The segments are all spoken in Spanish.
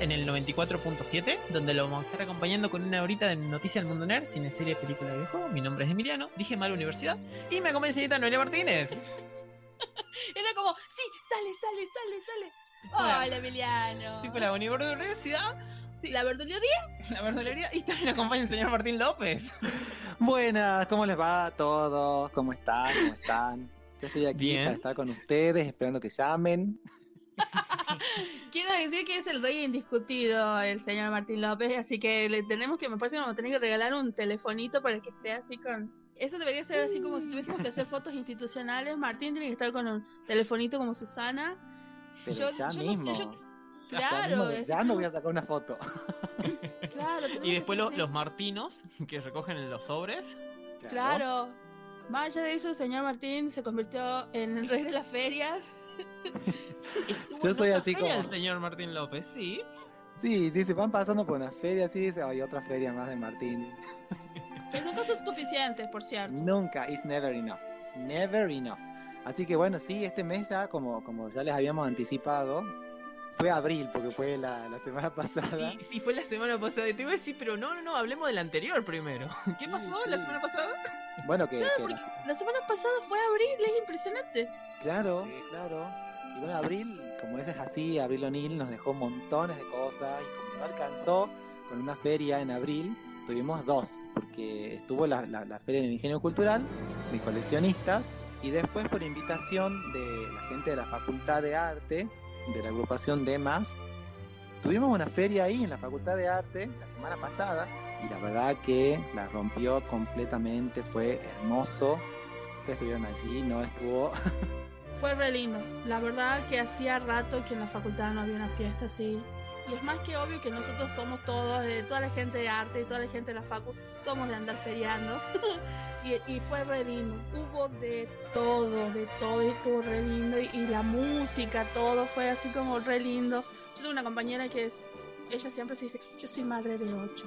En el 94.7, donde lo vamos a estar acompañando con una horita de noticias del mundo nerd, cine, serie, película y videojuego. Mi nombre es Emiliano, dije mal universidad, y me acompaña señorita Noelia Martínez. Era como, sí, sale, sale, sale, sale. Hola. Hola, Emiliano. Sí, fue la universidad, sí, ¿La verdulería? la verdulería, y también acompaña el señor Martín López. Buenas, ¿cómo les va a todos? ¿Cómo están? ¿Cómo están? Yo estoy aquí Bien. para estar con ustedes, esperando que llamen. Quiero decir que es el rey indiscutido, el señor Martín López, así que le tenemos que, me parece que vamos a tener que regalar un telefonito para que esté así con... Eso debería ser así como si tuviésemos que hacer fotos institucionales. Martín tiene que estar con un telefonito como Susana. Pero Yo- ya yo no sé, mismo. yo- ya Claro, mismo, ya me voy a sacar una foto. Claro, Y después lo- los martinos, que recogen los sobres. Claro. Más allá de eso, el señor Martín se convirtió en el rey de las ferias. Yo soy así como- el señor Martín López, sí. Sí, se van pasando por una feria, sí, dice, hay otra feria más de Martín. Que nunca son suficientes, por cierto. Nunca, it's never enough. Never enough. Así que bueno, sí, este mes ya, como, como ya les habíamos anticipado, fue abril, porque fue la, la semana pasada. Sí, sí, fue la semana pasada. Y te iba a decir, pero no, no, no, hablemos del anterior primero. ¿Qué Sí, pasó sí. la semana pasada? Bueno, que, Claro, que porque la- la semana pasada fue abril, es impresionante. Claro, Sí. claro. Y bueno, Abril, como es así, Abril O'Neill nos dejó montones de cosas y como no alcanzó con una feria en abril, tuvimos dos, porque estuvo la, la- la feria del ingenio cultural de coleccionistas y después por invitación de la gente de la Facultad de Arte, de la agrupación de más, tuvimos una feria ahí en la Facultad de Arte la semana pasada y la verdad que la rompió completamente, fue hermoso. Ustedes estuvieron allí, no estuvo Fue re lindo. La verdad que hacía rato que en la facultad no había una fiesta así. Y es más que obvio que nosotros somos todos, de toda la gente de arte y toda la gente de la facu, somos de andar feriando. y, fue re lindo. Hubo de todo, de todo, y estuvo re lindo. Y, y la música, todo fue así como re lindo. Yo tengo una compañera que es, ella siempre se dice, yo soy madre de ocho.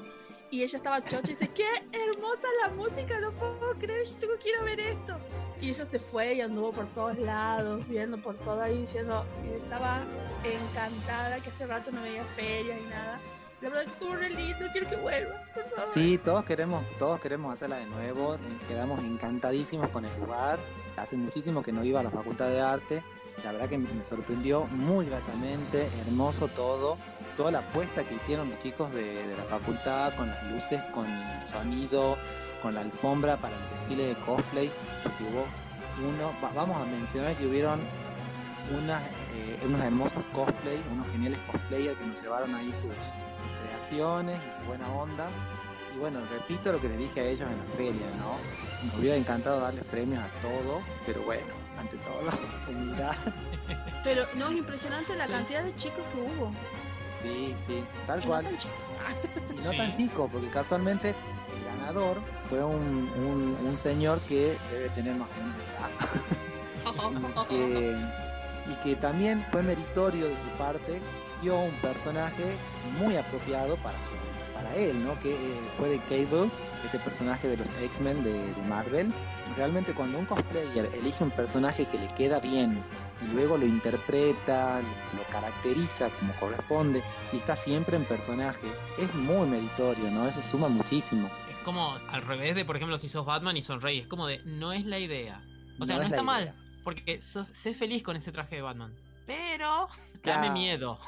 Y ella estaba chocha y dice, qué hermosa la música, no puedo creer, yo tengo que ir a ver esto. Y ella se fue y anduvo por todos lados, viendo por todo ahí, diciendo, estaba encantada, que hace rato no veía ferias y nada. La verdad que estuvo re lindo, quiero que vuelva, por. Sí, todos queremos, todos queremos hacerla de nuevo. Quedamos encantadísimos con el lugar. Hace muchísimo que no iba a la Facultad de Arte. La verdad que me sorprendió muy gratamente, hermoso todo. Toda la apuesta que hicieron los chicos de, de la facultad con las luces, con el sonido, con la alfombra para el desfile de cosplay. Porque hubo uno, va- vamos a mencionar que hubieron unas, eh, unos hermosos cosplay, unos geniales cosplayers que nos llevaron ahí sus, creaciones y su buena onda. Y bueno, repito lo que les dije a ellos en la feria, ¿no? Me hubiera encantado darles premios a todos, pero bueno, ante todo, humildad. Pero no es impresionante la Sí. cantidad de chicos que hubo. Sí, sí, tal Y no cual. tan chicos. Y no Sí. tan chico, porque casualmente el ganador fue un, un- un señor que debe tener más o menos edad. y que, y que también fue meritorio de su parte, dio un personaje muy apropiado para, su, para él, ¿no? que eh, fue de Cable, este personaje de los X-Men de, de Marvel. Realmente cuando un cosplayer elige un personaje que le queda bien y luego lo interpreta, lo caracteriza como corresponde y está siempre en personaje, es muy meritorio, ¿no? Eso suma muchísimo. Como al revés de, por ejemplo, si sos Batman y sonreí. Es como de, no es la idea. O sea, no, es está mal, idea. porque sos, sé feliz con ese traje de Batman. Pero, dame Claro. miedo.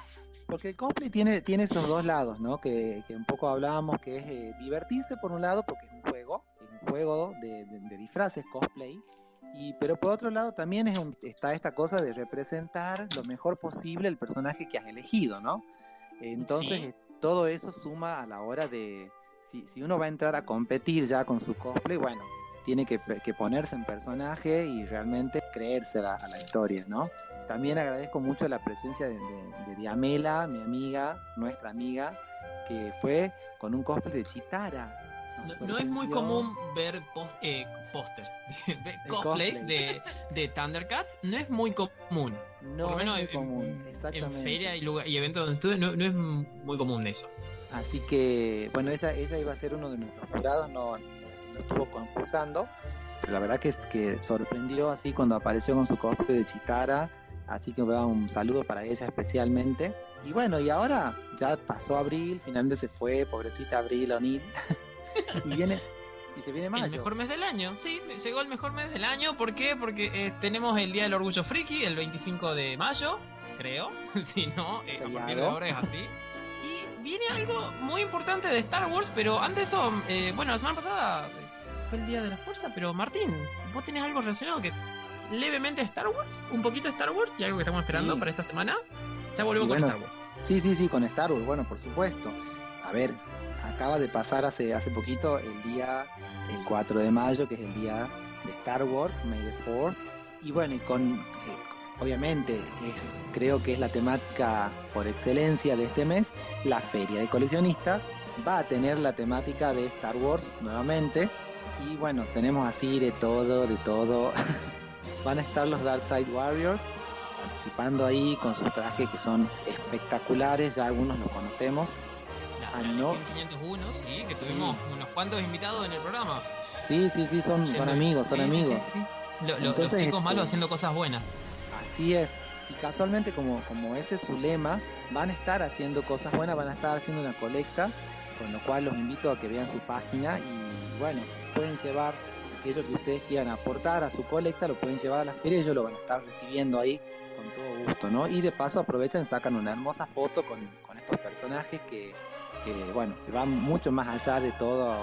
Porque el cosplay tiene, tiene esos dos lados, ¿no? Que, que un poco hablábamos, que es eh, divertirse por un lado, porque es un juego, es un juego de, de- de disfraces, cosplay, y, pero por otro lado también es un- está esta cosa de representar lo mejor posible el personaje que has elegido, ¿no? Entonces Sí. eh, todo eso suma a la hora de, si, si uno va a entrar a competir ya con su cosplay, bueno, tiene que, que ponerse en personaje y realmente creerse a la, a la historia, ¿no? también agradezco mucho la presencia de, de- de Diamela, mi amiga, nuestra amiga, que fue con un cosplay de Chitara. No, no es muy común ver post- eh, pósters, cosplays cosplay. de, de Thundercats, no es muy común. No Por lo es muy en- común, exactamente. En feria y, lugar- y eventos donde estuve, no, no es muy común eso. Así que, bueno, ella, ella iba a ser uno de nuestros jurados, no, no estuvo concursando, pero la verdad que es que sorprendió así cuando apareció con su cosplay de Chitara, así que un saludo para ella especialmente. Y bueno, y ahora ya pasó abril, finalmente se fue, pobrecita Abril O'Neill, y viene, y se viene mayo. El mejor mes del año, sí, llegó el mejor mes del año. ¿Por qué? Porque eh, tenemos el Día del Orgullo Friki, el 25 de mayo, creo. si no, eh, a partir de ahora es así. Viene algo muy importante de Star Wars, pero antes de eso, eh, bueno, la semana pasada eh, fue el Día de la Fuerza, pero Martín, vos tenés algo relacionado que levemente Star Wars, un poquito Star Wars y algo que estamos esperando Sí. para esta semana. Ya volvemos con Star Wars. Sí, sí, sí, con Star Wars, bueno, por supuesto. A ver, acaba de pasar hace, hace poquito el día, el 4 de mayo, que es el día de Star Wars, May the 4th. Y bueno, y con, eh, obviamente, es, creo que es la temática por excelencia de este mes, la feria de coleccionistas va a tener la temática de Star Wars nuevamente. Y bueno, tenemos así de todo, de todo. Van a estar los Dark Side Warriors, participando ahí con sus trajes que son espectaculares, ya algunos los conocemos. La, ah, la no. Legión 501, sí, que Sí. tuvimos unos cuantos invitados en el programa. Sí, sí, sí, son, son amigos, son sí, amigos. sí, sí. Lo- lo- Entonces, los chicos este- malos haciendo cosas buenas. Así es. Y casualmente como, como ese es su lema, van a estar haciendo cosas buenas, van a estar haciendo una colecta, con lo cual los invito a que vean su página y bueno, pueden llevar aquello que ustedes quieran aportar a su colecta, lo pueden llevar a la feria ellos lo van a estar recibiendo ahí con todo gusto, ¿no? Y de paso aprovechan, sacan una hermosa foto con, con estos personajes que, que, bueno, se van mucho más allá de todo,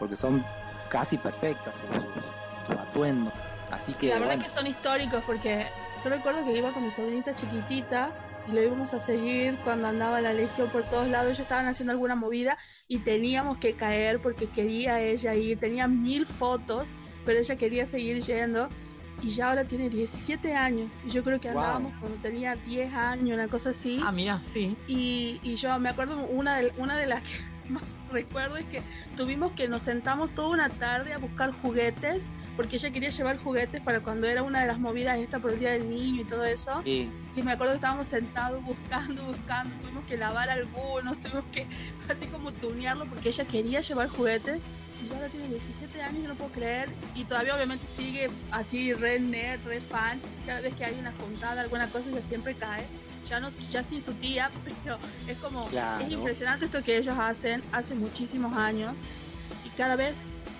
porque son casi perfectas sus, sus- sus atuendos. Así que, la verdad bueno, que son históricos porque yo recuerdo que iba con mi sobrinita chiquitita y lo íbamos a seguir cuando andaba la legión por todos lados. Ellos estaban haciendo alguna movida y teníamos que caer porque quería ella ir. Tenía mil fotos, pero ella quería seguir yendo. Y ya ahora tiene 17 años. Y yo creo que Wow. andábamos cuando tenía 10 años, una cosa así. Ah, mira, sí. Y, y yo me acuerdo, una de, una de las que más recuerdo es que tuvimos que nos sentamos toda una tarde a buscar juguetes, porque ella quería llevar juguetes para cuando era una de las movidas esta por el Día del Niño y todo eso. sí. Y me acuerdo que estábamos sentados buscando, buscando, tuvimos que lavar algunos, tuvimos que así como tunearlo porque ella quería llevar juguetes. Y ya ahora tiene 17 años, yo no puedo creer. Y todavía obviamente sigue así re nerd, re fan. Cada vez que hay una juntada, alguna cosa, ella siempre cae. Ya no, ya sin su tía, pero es como, Claro. es impresionante esto que ellos hacen hace muchísimos años. Y cada vez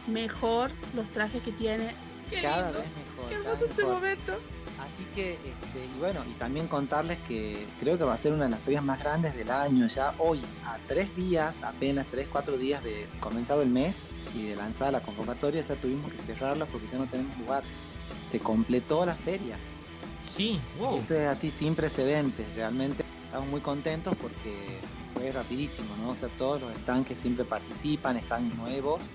mejor los trajes que tiene. Qué cada lindo, vez mejor. qué hermoso este mejor. momento. Así que, este, y bueno, y también contarles que creo que va a ser una de las ferias más grandes del año. Ya hoy, a tres días, apenas tres, cuatro días de comenzado el mes y de lanzada la convocatoria, ya tuvimos que cerrarla porque ya no tenemos lugar. Se completó la feria. Sí, wow. Esto es así sin precedentes. Realmente estamos muy contentos porque fue rapidísimo, ¿no? O sea, todos los stands que siempre participan, están nuevos.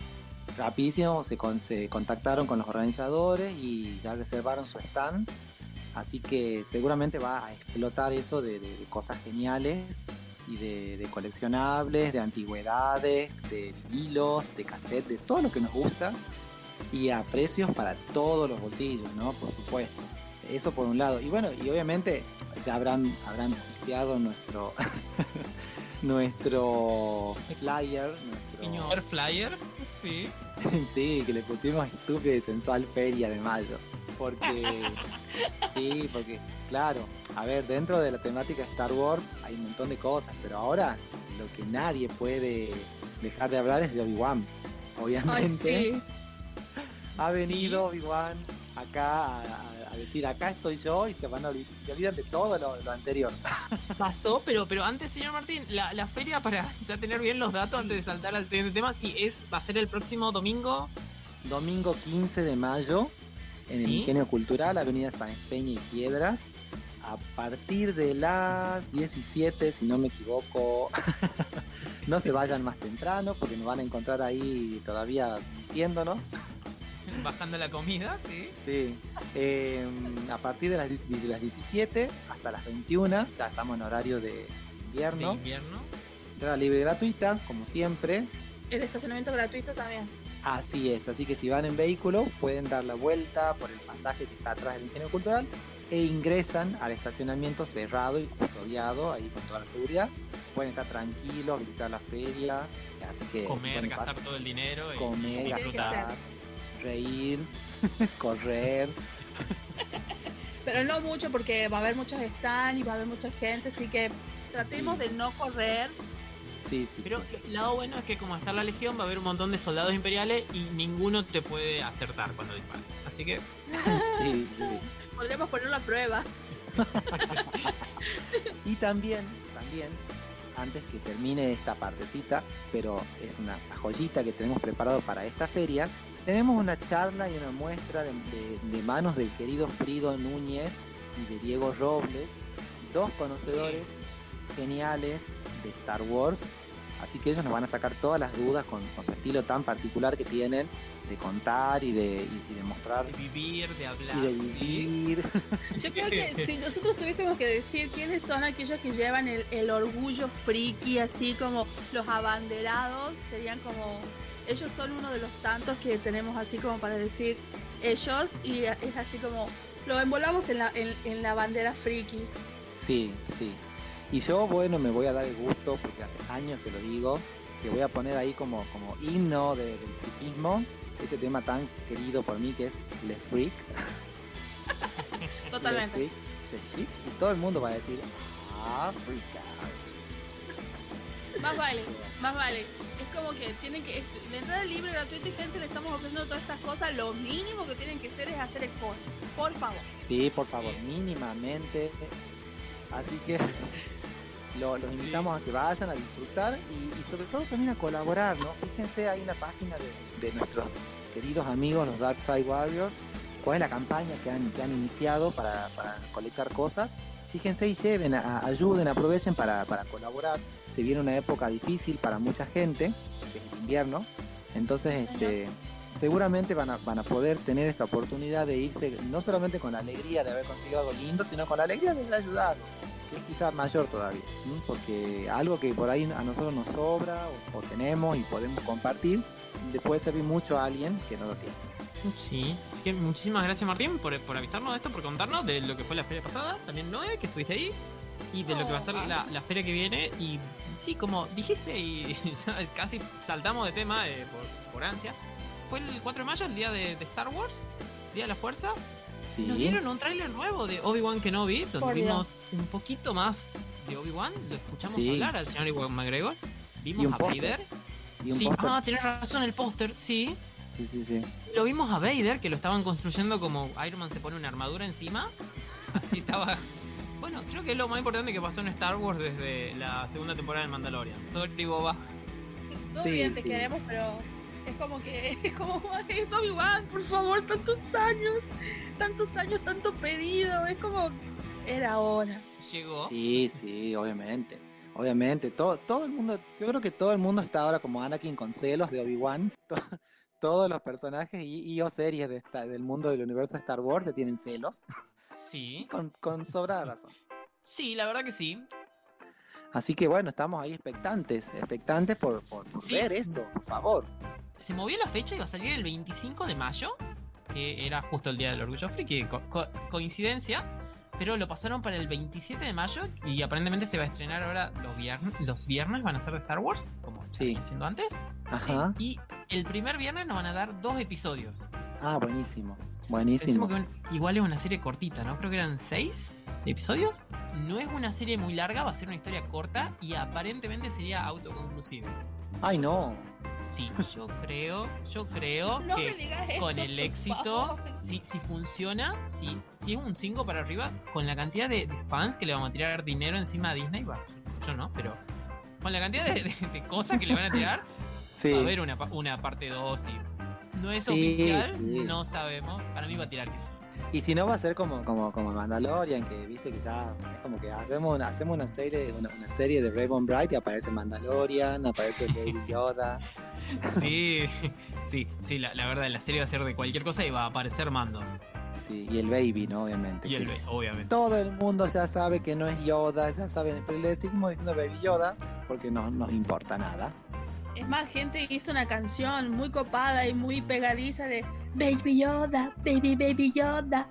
Rapidísimo se, con- se contactaron con los organizadores y ya reservaron su stand. Así que seguramente va a explotar eso de, cosas geniales y de, coleccionables, de antigüedades, de vinilos, de cassette, de todo lo que nos gusta y a precios para todos los bolsillos, ¿no? Por supuesto. Eso por un lado. Y bueno, y obviamente ya habrán, habrán nuestro nuestro flyer, nuestro flyer, sí. sí, que le pusimos estúpida y sensual feria de mayo. Porque sí, porque claro, a ver, dentro de la temática Star Wars hay un montón de cosas, pero ahora lo que nadie puede dejar de hablar es de Obi-Wan. Ay, Obviamente sí. ha venido Obi-Wan acá a decir acá estoy yo y se van a se olvidan de todo lo, lo anterior. Pasó, pero pero antes, señor Martín, la, la feria para ya tener bien los datos antes de saltar al siguiente tema, sí, es, va a ser el próximo domingo. Domingo 15 de mayo en el. Ingenio Cultural, Avenida Sáenz Peña y Piedras. A partir de las 17, si no me equivoco, no se vayan más temprano porque nos van a encontrar ahí todavía mintiéndonos. Bajando la comida, sí. Sí. Eh, a partir de las, de las 17 hasta las 21, ya estamos en horario de De invierno. invierno. Entrada libre y gratuita, como siempre. El estacionamiento gratuito también. Así es, así que si van en vehículo pueden dar la vuelta por el pasaje que está atrás del ingenio cultural e ingresan al estacionamiento cerrado y custodiado ahí con toda la seguridad. Pueden estar tranquilos, visitar la feria, así que Comer, gastar todo el dinero y, comer, y gastar, reír, correr. Pero no mucho porque va a haber muchos stands y va a haber mucha gente, así que tratemos Sí. de no correr. Sí, sí, Pero sí. el lado bueno es que como está la legión va a haber un montón de soldados imperiales y ninguno te puede acertar cuando disparan. Así que Sí, sí. Podremos ponerlo a prueba. Y también, también, antes que termine esta partecita, pero es una joyita que tenemos preparado para esta feria, tenemos una charla y una muestra de, de- de manos del querido Frido Núñez y de Diego Robles, dos conocedores geniales de Star Wars. Así que ellos nos van a sacar todas las dudas con, con su estilo tan particular que tienen de contar y de, y- y de mostrar de vivir, de hablar. y de vivir. Yo creo que si nosotros tuviésemos que decir quiénes son aquellos que llevan el, el orgullo friki, así como los abanderados, serían como. Ellos son uno de los tantos que tenemos así como para decir ellos, y es así como. Lo embolamos en la, en, en la bandera friki. Sí, sí. Y yo, bueno, me voy a dar el gusto, porque hace años que lo digo, que voy a poner ahí como, como himno de- del friquismo, ese tema tan querido por mí que es Le Freak. Le Totalmente. Freak, c'est chic, y todo el mundo va a decir, África. Más vale, más vale. Como que tienen que. La entrada es libre, gratuita y gente le estamos ofreciendo todas estas cosas. Lo mínimo que tienen que hacer es hacer el call. Por favor. Sí, por favor, mínimamente. Así que lo- los invitamos a que vayan a disfrutar y, y sobre todo también a colaborar, ¿no? Fíjense ahí en la página de, de nuestros queridos amigos, los Dark Side Warriors, cuál es la campaña que han, que han iniciado para, para colectar cosas. Fíjense y lleven, a- ayuden, aprovechen para, para colaborar. Se viene una época difícil para mucha gente, invierno. Entonces, este, seguramente van a, van a poder tener esta oportunidad de irse no solamente con la alegría de haber conseguido algo lindo, sino con la alegría de haber ayudado, que es quizás mayor todavía, porque algo que por ahí a nosotros nos sobra o, o tenemos y podemos compartir, le puede servir mucho a alguien que no lo tiene. Sí, así que muchísimas gracias Martín por, por avisarnos de esto, por contarnos de lo que fue la feria pasada, también Noé, que estuviste ahí, y de lo que va a ser la, la feria que viene. Y sí, como dijiste, y ¿sabes? casi saltamos de tema eh, por, por ansia, fue el 4 de mayo, el día de, de Star Wars, Día de la Fuerza. Sí, Nos dieron un tráiler nuevo de Obi-Wan Kenobi, donde Por Dios. vimos un poquito más de Obi-Wan, lo escuchamos Sí. hablar al señor Iwan McGregor, Y vimos un a póster. Vader. y un Sí, póster. ah, tenés razón, el póster, sí. Sí, sí, sí. Lo vimos a Vader, que lo estaban construyendo como Iron Man se pone una armadura encima. Así estaba. Bueno, creo que es lo más importante que pasó en Star Wars desde la segunda temporada de Mandalorian. Sorry, Boba. Todo Sí, bien, te sí. queremos, pero es como que es como es Obi-Wan, por favor, tantos años, tantos años, tanto pedido, es como era hora. Llegó. Sí, sí, obviamente. Obviamente, todo, todo el mundo, yo creo que todo el mundo está ahora como Anakin con celos de Obi-Wan. To- Todos los personajes y, y o series de esta- del mundo del universo de Star Wars le tienen celos. Sí. Con, con sobrada razón. Sí, la verdad que sí. Así que bueno, estamos ahí expectantes, expectantes por, por, por Sí. ver eso, por favor. Se movió la fecha y va a salir el 25 de mayo, que era justo el día del orgullo friki, co- co- coincidencia. Pero lo pasaron para el 27 de mayo y aparentemente se va a estrenar ahora los viernes. Los viernes van a ser de Star Wars, como Sí. venía siendo antes. Ajá. Y el primer viernes nos van a dar dos episodios. Ah, buenísimo. Buenísimo. que un- igual es una serie cortita, ¿no? Creo que eran seis episodios. No es una serie muy larga, va a ser una historia corta y aparentemente sería autoconclusiva. Ay, no. Sí, yo creo, yo creo No que esto, con el éxito, si, si funciona, si, si es un 5 para arriba, con la cantidad de, de fans que le vamos a tirar dinero encima a Disney, bueno, yo no, pero con la cantidad de, de- de cosas que le van a tirar, Sí. va a haber una, pa- una parte 2 y no es Sí, oficial, sí. no sabemos, para mí va a tirar que sí. Y si no va a ser como, como, como Mandalorian, que viste que ya es como que hacemos una, hacemos una serie, una, una serie de Raven Bright y aparece Mandalorian, aparece Baby Yoda. Sí, sí, sí, la, la verdad, la serie va a ser de cualquier cosa y va a aparecer Mando. Sí, y el Baby, ¿no? Obviamente. Y el Baby, obviamente. Todo el mundo ya sabe que no es Yoda, ya saben, pero le seguimos diciendo Baby Yoda porque no nos importa nada. Es más, gente hizo una canción muy copada y muy pegadiza de Baby Yoda, Baby Baby Yoda,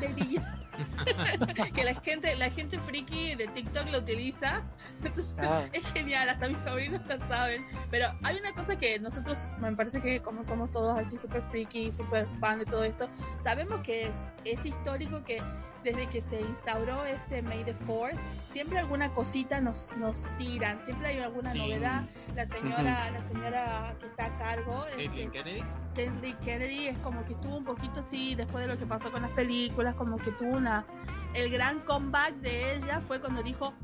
Baby Yoda. que la gente, la gente friki de TikTok lo utiliza. Entonces Ah. es genial, hasta mis sobrinos la saben. Pero hay una cosa que nosotros, me parece que como somos todos así súper friki, súper fan de todo esto, sabemos que es, es histórico que desde que se instauró este May the 4 siempre alguna cosita nos, nos tiran, siempre hay alguna Sí. novedad. La señora, la señora que está a cargo, este, Kennedy. Kennedy Kennedy es como que estuvo un poquito así después de lo que pasó con las películas, como que tuvo una el gran comeback de ella fue cuando dijo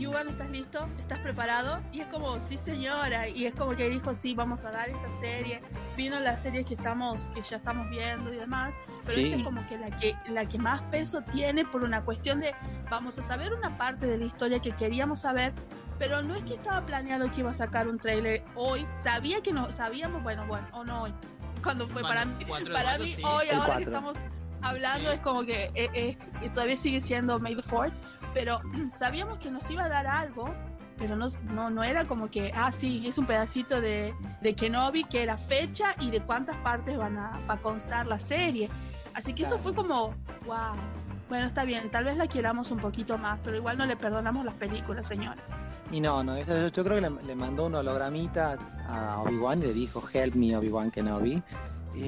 Yuan, ¿estás listo? ¿Estás preparado? Y es como, sí señora, y es como que dijo, sí, vamos a dar esta serie. Vino la serie que estamos, que ya estamos viendo y demás, pero Sí. esta es como que la que la que más peso tiene por una cuestión de vamos a saber una parte de la historia que queríamos saber, pero no es que estaba planeado que iba a sacar un tráiler hoy, sabía que no, sabíamos, bueno, bueno, o no hoy, cuando fue para Bueno, mí, cuatro de para mí sí. hoy, El ahora que cuatro. estamos hablando, Sí. es como que eh, eh, que todavía sigue siendo May the 4 pero sabíamos que nos iba a dar algo, pero no, no, no era como que, ah, sí, es un pedacito de, de Kenobi, que era fecha y de cuántas partes van a, va a constar la serie. Así que eso fue como, wow. Bueno, está bien, tal vez la queramos un poquito más, pero igual no le perdonamos las películas, señora. Y no, no, eso- yo, yo creo que le, le mandó un hologramita a Obi-Wan y le dijo, help me Obi-Wan Kenobi. Y,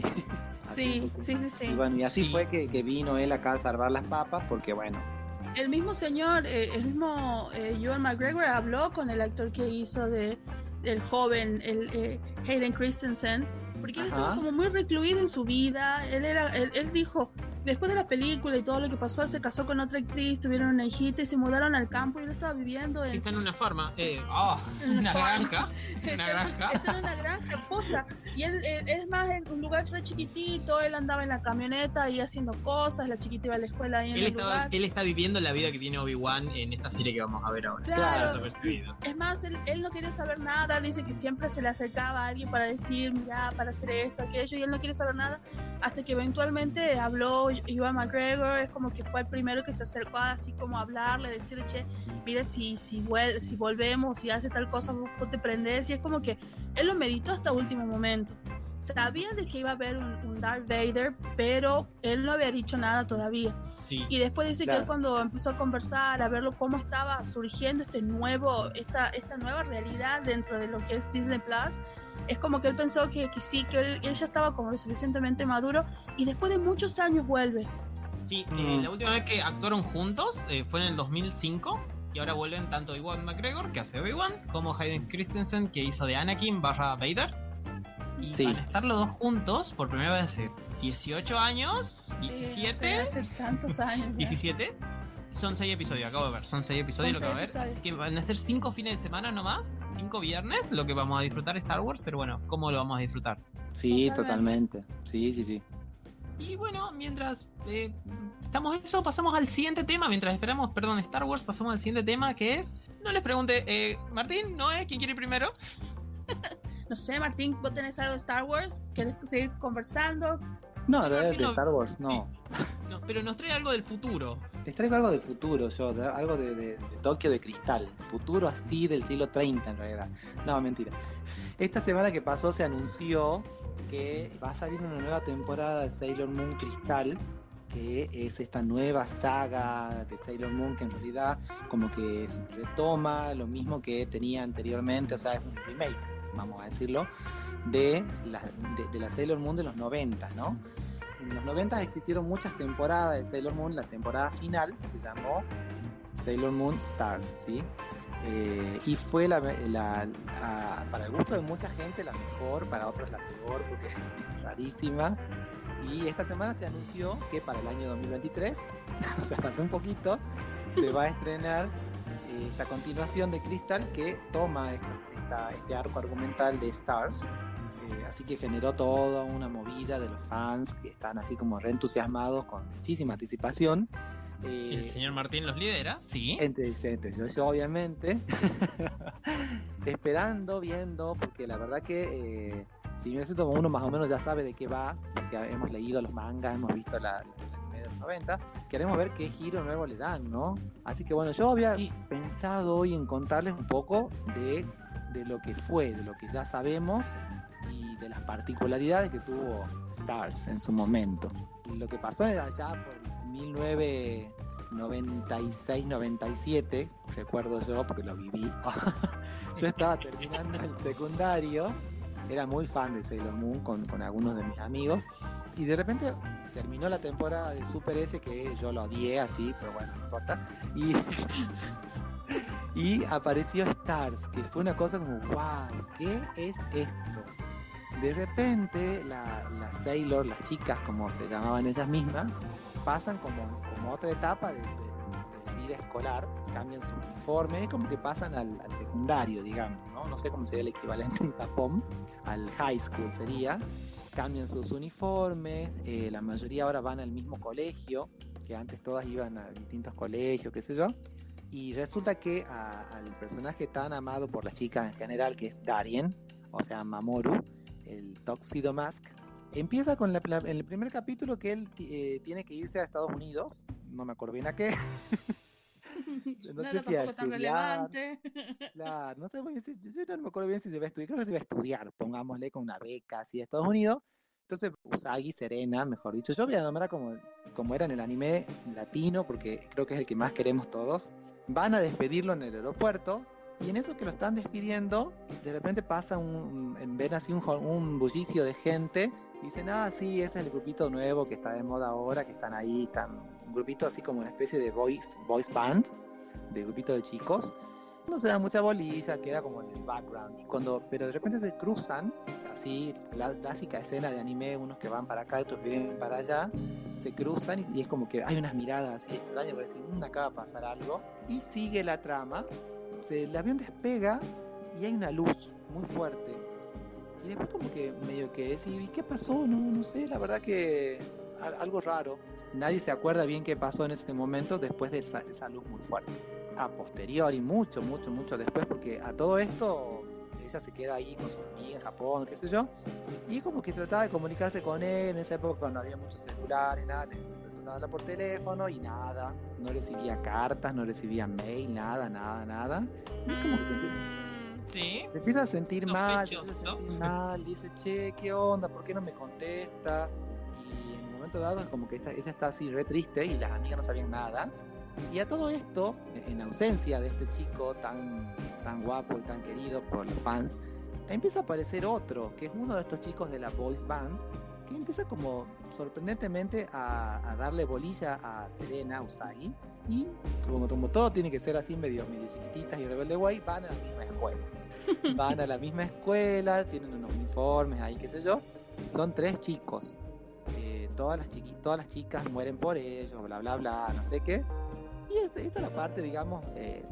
así Sí, sí, sí, sí. Y bueno, y así Sí. fue que, que vino él acá a salvar las papas, porque bueno, El mismo señor, eh, el mismo eh, Ewan McGregor habló con el actor que hizo de el joven, el eh, Hayden Christensen, porque él Ajá. estuvo como muy recluido en su vida. Él era, él, él dijo, después de la película y todo lo que pasó, él se casó con otra actriz, tuvieron una hijita y se mudaron al campo y él estaba viviendo Sí, está en una farma. Eh, ah, En una farma. granja. Una granja. Está en una granja posta. Y él, él- él es más en un lugar re chiquitito, él andaba en la camioneta ahí haciendo cosas, la chiquita iba a la escuela ahí en Él, el estaba, lugar. él está viviendo la vida que tiene Obi-Wan en esta serie que vamos a ver ahora. Claro. Desapercibido. Es más, él, él no quería saber nada, dice que siempre se le acercaba a alguien para decir, mira, para hacer esto, aquello, y él no quiere saber nada, hasta que eventualmente habló Iwan McGregor, es como que fue el primero que se acercó a así como a hablarle, decirle, che, mira, si, si, vuel si volvemos, si hace tal cosa, vos te prendes, y es como que él lo meditó hasta último momento. Sabía de que iba a haber un, un Darth Vader, pero él no había dicho nada todavía. Sí. Y después dice que él cuando empezó a conversar, a verlo cómo estaba surgiendo este nuevo, esta, esta nueva realidad dentro de lo que es Disney Plus, es como que él pensó que, que sí, que él, él ya estaba como lo suficientemente maduro y después de muchos años vuelve. Sí, Mm. eh, la última vez que actuaron juntos eh, fue en el 2005 y ahora vuelven tanto Iwan McGregor, que hace Obi-Wan, como Hayden Christensen, que hizo de Anakin barra Vader. Y Sí. van a estar los dos juntos por primera vez hace 18 años, Sí, 17, hace, hace tantos años. ya. 17. Son 6 episodios, acabo de ver, son 6 episodios Son lo que va a ver. seis episodios. Así que van a ser 5 fines de semana nomás, 5 viernes, lo que vamos a disfrutar Star Wars, pero bueno, ¿cómo lo vamos a disfrutar? sí, Totalmente. totalmente. Sí, sí, sí. Y bueno, mientras eh, estamos en eso, pasamos al siguiente tema. Mientras esperamos, perdón, Star Wars, pasamos al siguiente tema que es. No les pregunte, eh, Martín, Noé, ¿quién quiere ir primero? No sé, Martín, vos tenés algo de Star Wars, ¿querés seguir conversando? No, de, Martín, de no. Star Wars, no. No, pero nos trae algo del futuro. Les traigo algo del futuro, yo, algo de, de- de Tokio de cristal. Futuro así del siglo 30 en realidad. No, mentira. Esta semana que pasó se anunció que va a salir una nueva temporada de Sailor Moon Cristal, que es esta nueva saga de Sailor Moon que en realidad como que retoma lo mismo que tenía anteriormente, o sea, es un remake, vamos a decirlo, de la, de, la Sailor Moon de los 90, ¿no? En los 90 existieron muchas temporadas de Sailor Moon, la temporada final se llamó Sailor Moon Stars, ¿sí? Eh, y fue la, para el gusto de mucha gente la mejor, para otros la peor porque es rarísima. Y esta semana se anunció que para el año 2023, o sea, falta un poquito, se va a estrenar esta continuación de Crystal que toma esta- esta- este arco argumental de Stars Eh, así que generó toda una movida de los fans que están así como reentusiasmados con muchísima anticipación. el Eh, señor Martín los lidera, sí. entre, entre yo, yo obviamente, esperando, viendo, porque la verdad que eh, si bien siento como uno más o menos ya sabe de qué va, porque hemos leído los mangas, hemos visto la, de los 90, queremos ver qué giro nuevo le dan, ¿no? Así que bueno, yo había Sí. pensado hoy en contarles un poco de, de lo que fue, de lo que ya sabemos y de las particularidades que tuvo Stars en su momento. Lo que pasó allá por 1996-97, recuerdo yo porque lo viví. yo estaba terminando el secundario, era muy fan de Sailor Moon con, con algunos de mis amigos y de repente terminó la temporada de Super S que yo lo odié así, pero bueno, no importa. Y, y apareció Stars, que fue una cosa como, wow, ¿qué es esto? De repente la- las Sailor, las chicas como se llamaban ellas mismas, pasan como, como otra etapa de, de- de la vida escolar, cambian su uniforme, es como que pasan al, al secundario, digamos, ¿no? No sé cómo sería el equivalente en Japón, al high school sería, cambian sus uniformes, eh, la mayoría ahora van al mismo colegio, que antes todas iban a distintos colegios, qué sé yo. Y resulta que a- al personaje tan amado por las chicas en general, que es Darien, o sea, Mamoru, el Tuxedo Mask, empieza con la- la- el primer capítulo que él eh, tiene que irse a Estados Unidos, no me acuerdo bien a qué, no sé era si a tan relevante. Claro, no sé, muy bien si- yo, yo no me acuerdo bien si se va a estudiar, creo que se va a estudiar, pongámosle con una beca así de Estados Unidos. Entonces, Usagi, Serena, mejor dicho, yo voy a nombrar como, como era en el anime latino, porque creo que es el que más queremos todos. Van a despedirlo en el aeropuerto, y en eso que lo están despidiendo, de repente pasa un, ven así un, un bullicio de gente, dicen, ah, sí, ese es el grupito nuevo que está de moda ahora, que están ahí, están, un grupito así como una especie de voice, voice band, de grupito de chicos no se da mucha bolilla, queda como en el background. Y cuando, pero de repente se cruzan, así, la clásica escena de anime, unos que van para acá, otros vienen para allá, se cruzan y, y es como que hay unas miradas así extrañas, parece que acaba de pasar algo. Y sigue la trama, se, el avión despega y hay una luz muy fuerte. Y después como que medio que decís, ¿y qué pasó? No, no sé, la verdad que al- algo raro. Nadie se acuerda bien qué pasó en ese momento después de esa, esa luz muy fuerte a posteriori, mucho, mucho, mucho después, porque a todo esto ella se queda ahí con sus amigas en Japón, qué sé yo, y como que trataba de comunicarse con él, en esa época no había muchos celulares, nada, le trataba de hablar por teléfono y nada, no recibía cartas, no recibía mail, nada, nada, nada, y es como que se empieza, Mm, Sí. se empieza a sentir mal, se empieza a Sospechoso. sentir mal, dice, che, ¿qué onda? ¿Por qué no me contesta? Momento dado es como que ella está así re triste y las amigas no sabían nada. Y a todo esto, en ausencia de este chico tan, tan guapo y tan querido por los fans, empieza a aparecer otro, que es uno de estos chicos de la boys band, que empieza como sorprendentemente a, a darle bolilla a Serena Usagi. Y como, como todo tiene que ser así medio, medio chiquititas y rebelde guay, van a la misma escuela. Van a la misma escuela, tienen unos uniformes ahí, qué sé yo. Son tres chicos. Todas, las chiqui- todas las chicas mueren por ellos, bla, bla, bla, no sé qué. Y esta, es la parte, digamos, de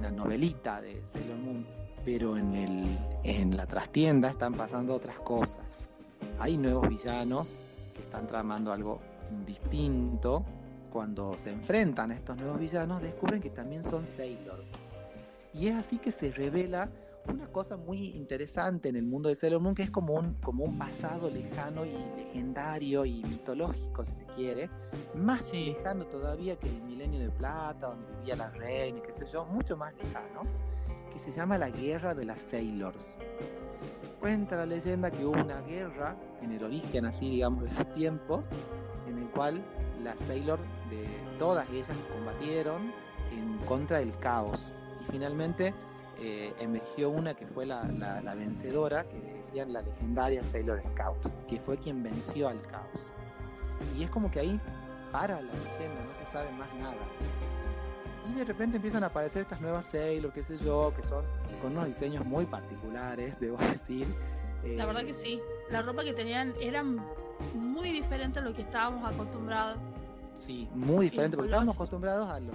la novelita de Sailor Moon. Pero en, el, en la trastienda están pasando otras cosas. Hay nuevos villanos que están tramando algo distinto. Cuando se enfrentan a estos nuevos villanos, descubren que también son Sailor. Y es así que se revela una cosa muy interesante en el mundo de Sailor Moon, que es como un, como un pasado lejano y legendario y mitológico, si se quiere, más Sí. lejano todavía que el milenio de plata, donde vivía la reina qué sé yo, mucho más lejano, que se llama la Guerra de las Sailors. Cuenta la leyenda que hubo una guerra en el origen, así digamos, de los tiempos, en el cual las Sailor de todas ellas combatieron en contra del caos. Y finalmente eh, emergió una que fue la, la- la vencedora, que le decían la legendaria Sailor Scout, que fue quien venció al caos. Y es como que ahí para la leyenda, no se sabe más nada. Y de repente empiezan a aparecer estas nuevas Sailor, qué sé yo, que son con unos diseños muy particulares, debo decir. La verdad Eh, que sí. La ropa que tenían era muy diferente a lo que estábamos acostumbrados. Sí, muy diferente, porque estábamos acostumbrados a los,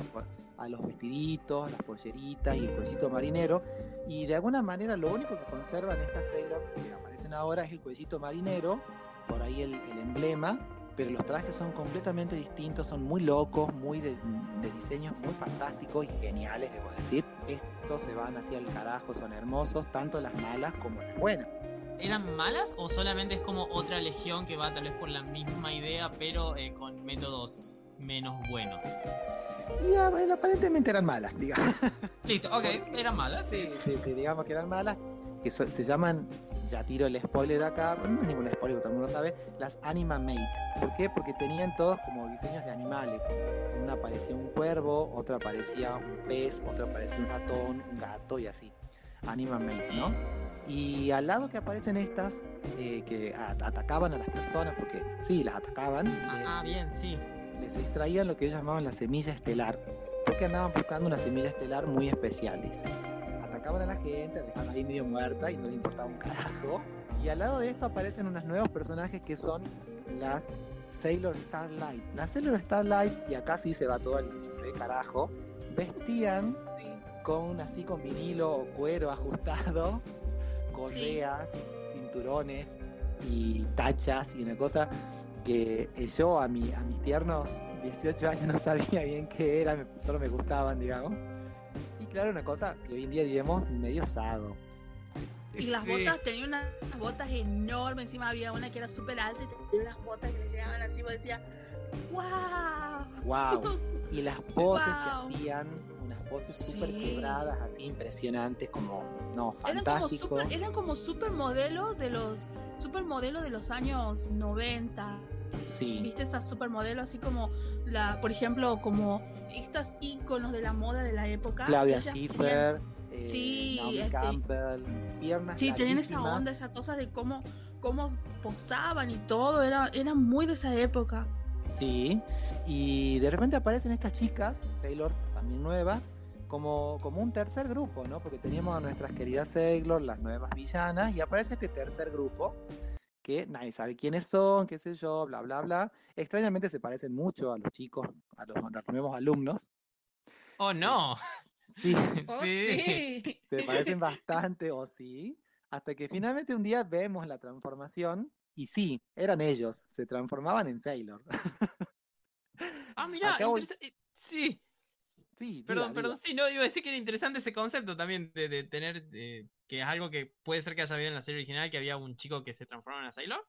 a los vestiditos, las polleritas y el cuellito marinero. Y de alguna manera lo único que conservan estas Sailor que aparecen ahora es el cuellito marinero, por ahí el, emblema, pero los trajes son completamente distintos, son muy locos, muy de, de diseños muy fantásticos y geniales, debo decir. Estos se van hacia el carajo, son hermosos, tanto las malas como las buenas. ¿Eran malas o solamente es como otra legión que va tal vez por la misma idea, pero eh, con métodos menos buenos? Y ah, bueno, aparentemente eran malas, digamos. Listo, ok, eran malas. Sí, sí, sí, digamos que eran malas. Que so- se llaman, ya tiro el spoiler acá, pero no es ningún spoiler, todo el mundo lo sabe, las Anima Mates. ¿Por qué? Porque tenían todos como diseños de animales. Una parecía un cuervo, otra parecía un pez, otra parecía un ratón, un gato y así. Anima Mates, ¿no? Y al lado que aparecen estas, eh, que atacaban a las personas, porque sí, las atacaban. Ah, ah, eh, bien, sí. Les extraían lo que ellos llamaban la semilla estelar, porque andaban buscando una semilla estelar muy especial, dice. Atacaban a la gente, la dejaban ahí medio muerta y no les importaba un carajo. Y al lado de esto aparecen unos nuevos personajes que son las Sailor Starlight. Las Sailor Starlight, y acá sí se va todo el re carajo, vestían con así con vinilo o cuero ajustado, correas, cinturones y tachas y una cosa que eh, yo a, mi, a mis tiernos 18 años no sabía bien qué era, me- solo me gustaban, digamos. Y claro, una cosa que hoy en día diríamos medio osado. Y las Sí. botas, tenía unas botas enormes, encima había una que era súper alta y tenía unas botas que le llegaban así, vos decías, ¡Wow! ¡Wow! Y las poses Guau. que hacían, unas poses súper Sí. quebradas, así impresionantes, como, no, Eran como fantástico. eran como supermodelos de los supermodelos de los años 90. Sí, ¿Viste esas supermodelos así como la, por ejemplo, como estas íconos de la moda de la época? Claudia Schiffer, eh, Sí, Naomi este- Campbell, piernas Sí, tenían esa onda, esa cosa de cómo, cómo posaban y todo, era, era muy de esa época. Sí, y de repente aparecen estas chicas, Sailor también nuevas, como, como un tercer grupo, ¿no? Porque teníamos a nuestras queridas Sailor, las nuevas villanas, y aparece este tercer grupo que nadie sabe quiénes son, qué sé yo, bla, bla, bla. Extrañamente se parecen mucho a los chicos, a los, a los nuevos alumnos. Oh, no. Sí, Oh, Sí. sí. se parecen bastante, o sí, hasta que finalmente un día vemos la transformación, y sí, eran ellos, se transformaban en Sailor. Ah, mira, Acá voy- Sí, Sí, perdón, diga, perdón. diga. Sí, no, iba a decir que era interesante ese concepto también de, de tener. eh, que es algo que puede ser que haya habido en la serie original, que había un chico que se transformaba en Sailor.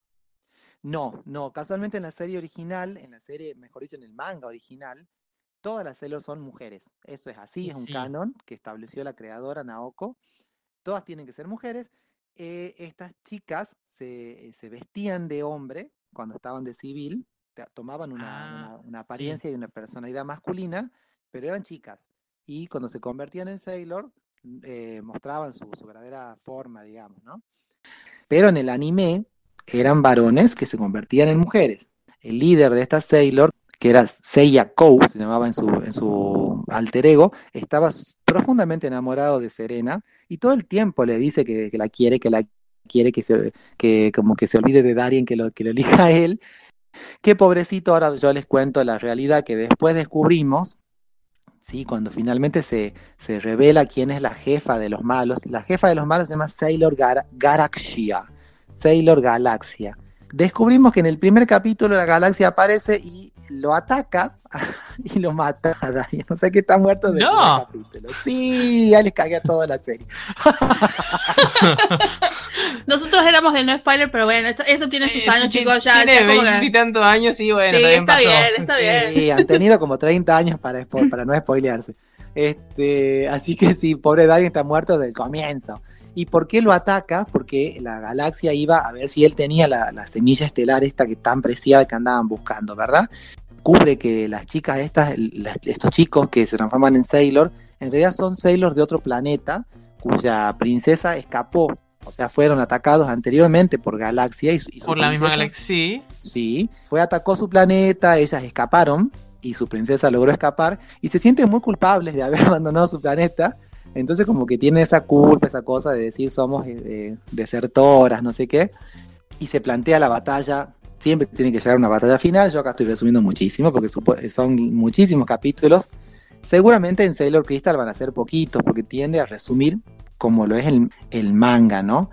No, no, casualmente en la serie original, en la serie, mejor dicho, en el manga original, todas las Sailor son mujeres. Eso es así, es un Sí. canon que estableció la creadora Naoko. Todas tienen que ser mujeres. Eh, estas chicas se, se vestían de hombre cuando estaban de civil, tomaban una, Ah, una- una apariencia y una personalidad masculina, pero eran chicas. Y cuando se convertían en Sailor, eh, mostraban su, verdadera forma, digamos, ¿no? Pero en el anime eran varones que se convertían en mujeres. El líder de esta Sailor, que era Seiya Kou, se llamaba en su, alter ego, estaba profundamente enamorado de Serena y todo el tiempo le dice que, la quiere, que la quiere, que, se, como que se olvide de Darien, que lo, que lo elija a él. Qué pobrecito, ahora yo les cuento la realidad que después descubrimos, ¿sí? cuando finalmente se, se revela quién es la jefa de los malos. La jefa de los malos se llama Sailor Gar Garaxia. Sailor Galaxia. Descubrimos que en el primer capítulo la galaxia aparece y lo ataca y lo mata a Darien. O sea que está muerto desde el primer capítulo. Sí, ya les cagué a toda la serie. Nosotros éramos de no spoiler, pero bueno, esto, esto tiene sus años, sí, chicos, ya, Tiene ya como que- veintitantos años y bueno, Sí, está pasó. bien, está bien. Sí, han tenido como 30 años para, spo- para no spoilearse. Este, así que sí, pobre Darien está muerto desde el comienzo. ¿Y por qué lo ataca? Porque la galaxia iba a ver si él tenía la, la semilla estelar esta que tan preciada que andaban buscando, ¿verdad? Cubre que las chicas estas, las- estos chicos que se transforman en Sailor, en realidad son Sailor de otro planeta cuya princesa escapó. O sea, fueron atacados anteriormente por Galaxia y, su- y su Por la misma galaxia. Sí, fue, atacó su planeta, ellas escaparon y su princesa logró escapar y se sienten muy culpables de haber abandonado su planeta. Entonces como que tienen esa culpa, esa cosa de decir somos eh, eh, desertoras, no sé qué. Y se plantea la batalla siempre tiene que llegar a una batalla final. Yo acá estoy resumiendo muchísimo porque son muchísimos capítulos. Seguramente en Sailor Crystal van a ser poquitos porque tiende a resumir como lo es el, manga, ¿no?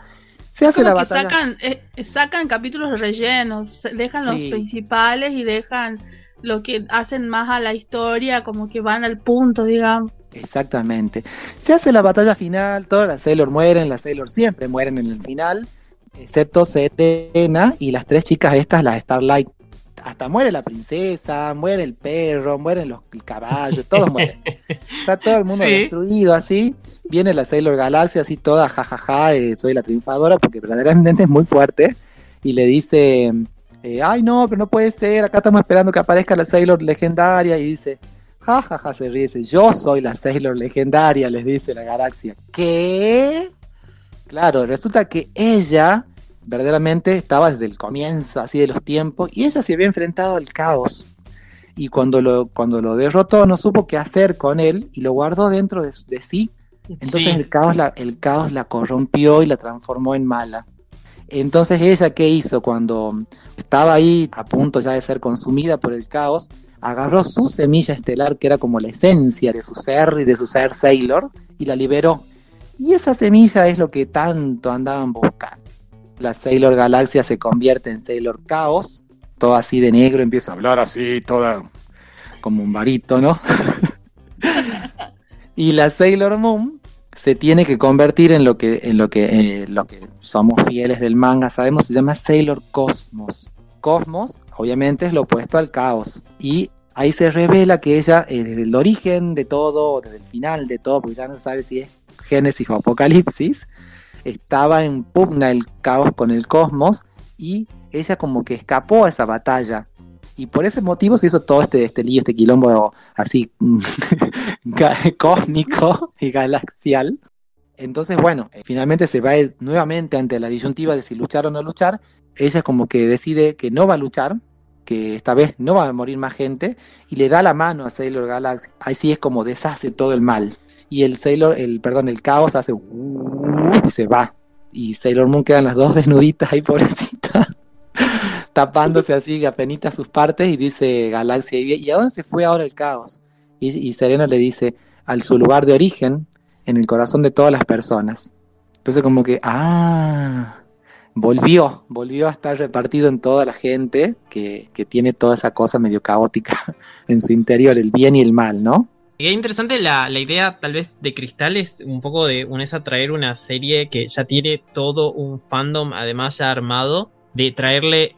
Se hace la batalla. Sacan, eh, sacan capítulos rellenos, dejan los principales y dejan lo que hacen más a la historia, como que van al punto, digamos. Exactamente. Se hace la batalla final, todas las Sailor mueren, las Sailor siempre mueren en el final, excepto Serena y las tres chicas estas, las Starlight. Hasta muere la princesa, muere el perro, mueren los caballos, todos mueren. Está todo el mundo destruido así. Viene la Sailor Galaxia así toda jajaja, eh, soy la triunfadora porque verdaderamente es muy fuerte. Y le dice, eh, ay no, pero no puede ser, acá estamos esperando que aparezca la Sailor legendaria. Y dice, jajaja, ja, ja, se ríe, dice, yo soy la Sailor legendaria, les dice la galaxia. ¿Qué? Claro, resulta que ella verdaderamente estaba desde el comienzo así de los tiempos y ella se había enfrentado al caos. Y cuando lo, cuando lo derrotó no supo qué hacer con él y lo guardó dentro de, sí. Entonces el, caos la, el caos la corrompió y la transformó en mala. Entonces ella qué hizo cuando estaba ahí a punto ya de ser consumida por el caos, agarró su semilla estelar, que era como la esencia de su ser y de su ser Sailor, y la liberó. Y esa semilla es lo que tanto andaban buscando. La Sailor Galaxia se convierte en Sailor Chaos, todo así de negro, empieza a hablar así, toda como un varito, ¿no? y la Sailor Moon se tiene que convertir en lo que, en lo que, eh, lo que somos fieles del manga, sabemos, se llama Sailor Cosmos. Cosmos, obviamente, es lo opuesto al caos. Y ahí se revela que ella, eh, desde el origen de todo, desde el final de todo, porque ya no sabe si es Génesis o Apocalipsis, estaba en pugna el caos con el cosmos y ella como que escapó a esa batalla. Y por ese motivo se hizo todo este, este lío, este quilombo así cósmico y galaxial. Entonces, bueno, eh, finalmente se va nuevamente ante la disyuntiva de si luchar o no luchar ella como que decide que no va a luchar, que esta vez no va a morir más gente, y le da la mano a Sailor Galaxy. Ahí sí es como deshace todo el mal. Y el Sailor, el, perdón, el caos hace y se va. Y Sailor Moon quedan las dos desnuditas ahí, pobrecita, tapándose así apenas sus partes, y dice Galaxia, ¿y a dónde se fue ahora el caos? Y, y Serena le dice, al su lugar de origen, en el corazón de todas las personas. Entonces como que, ah, volvió, volvió a estar repartido en toda la gente que, tiene toda esa cosa medio caótica en su interior, el bien y el mal, ¿no? Y es interesante la, idea tal vez de Cristal es un poco de un es traer una serie que ya tiene todo un fandom además ya armado de traerle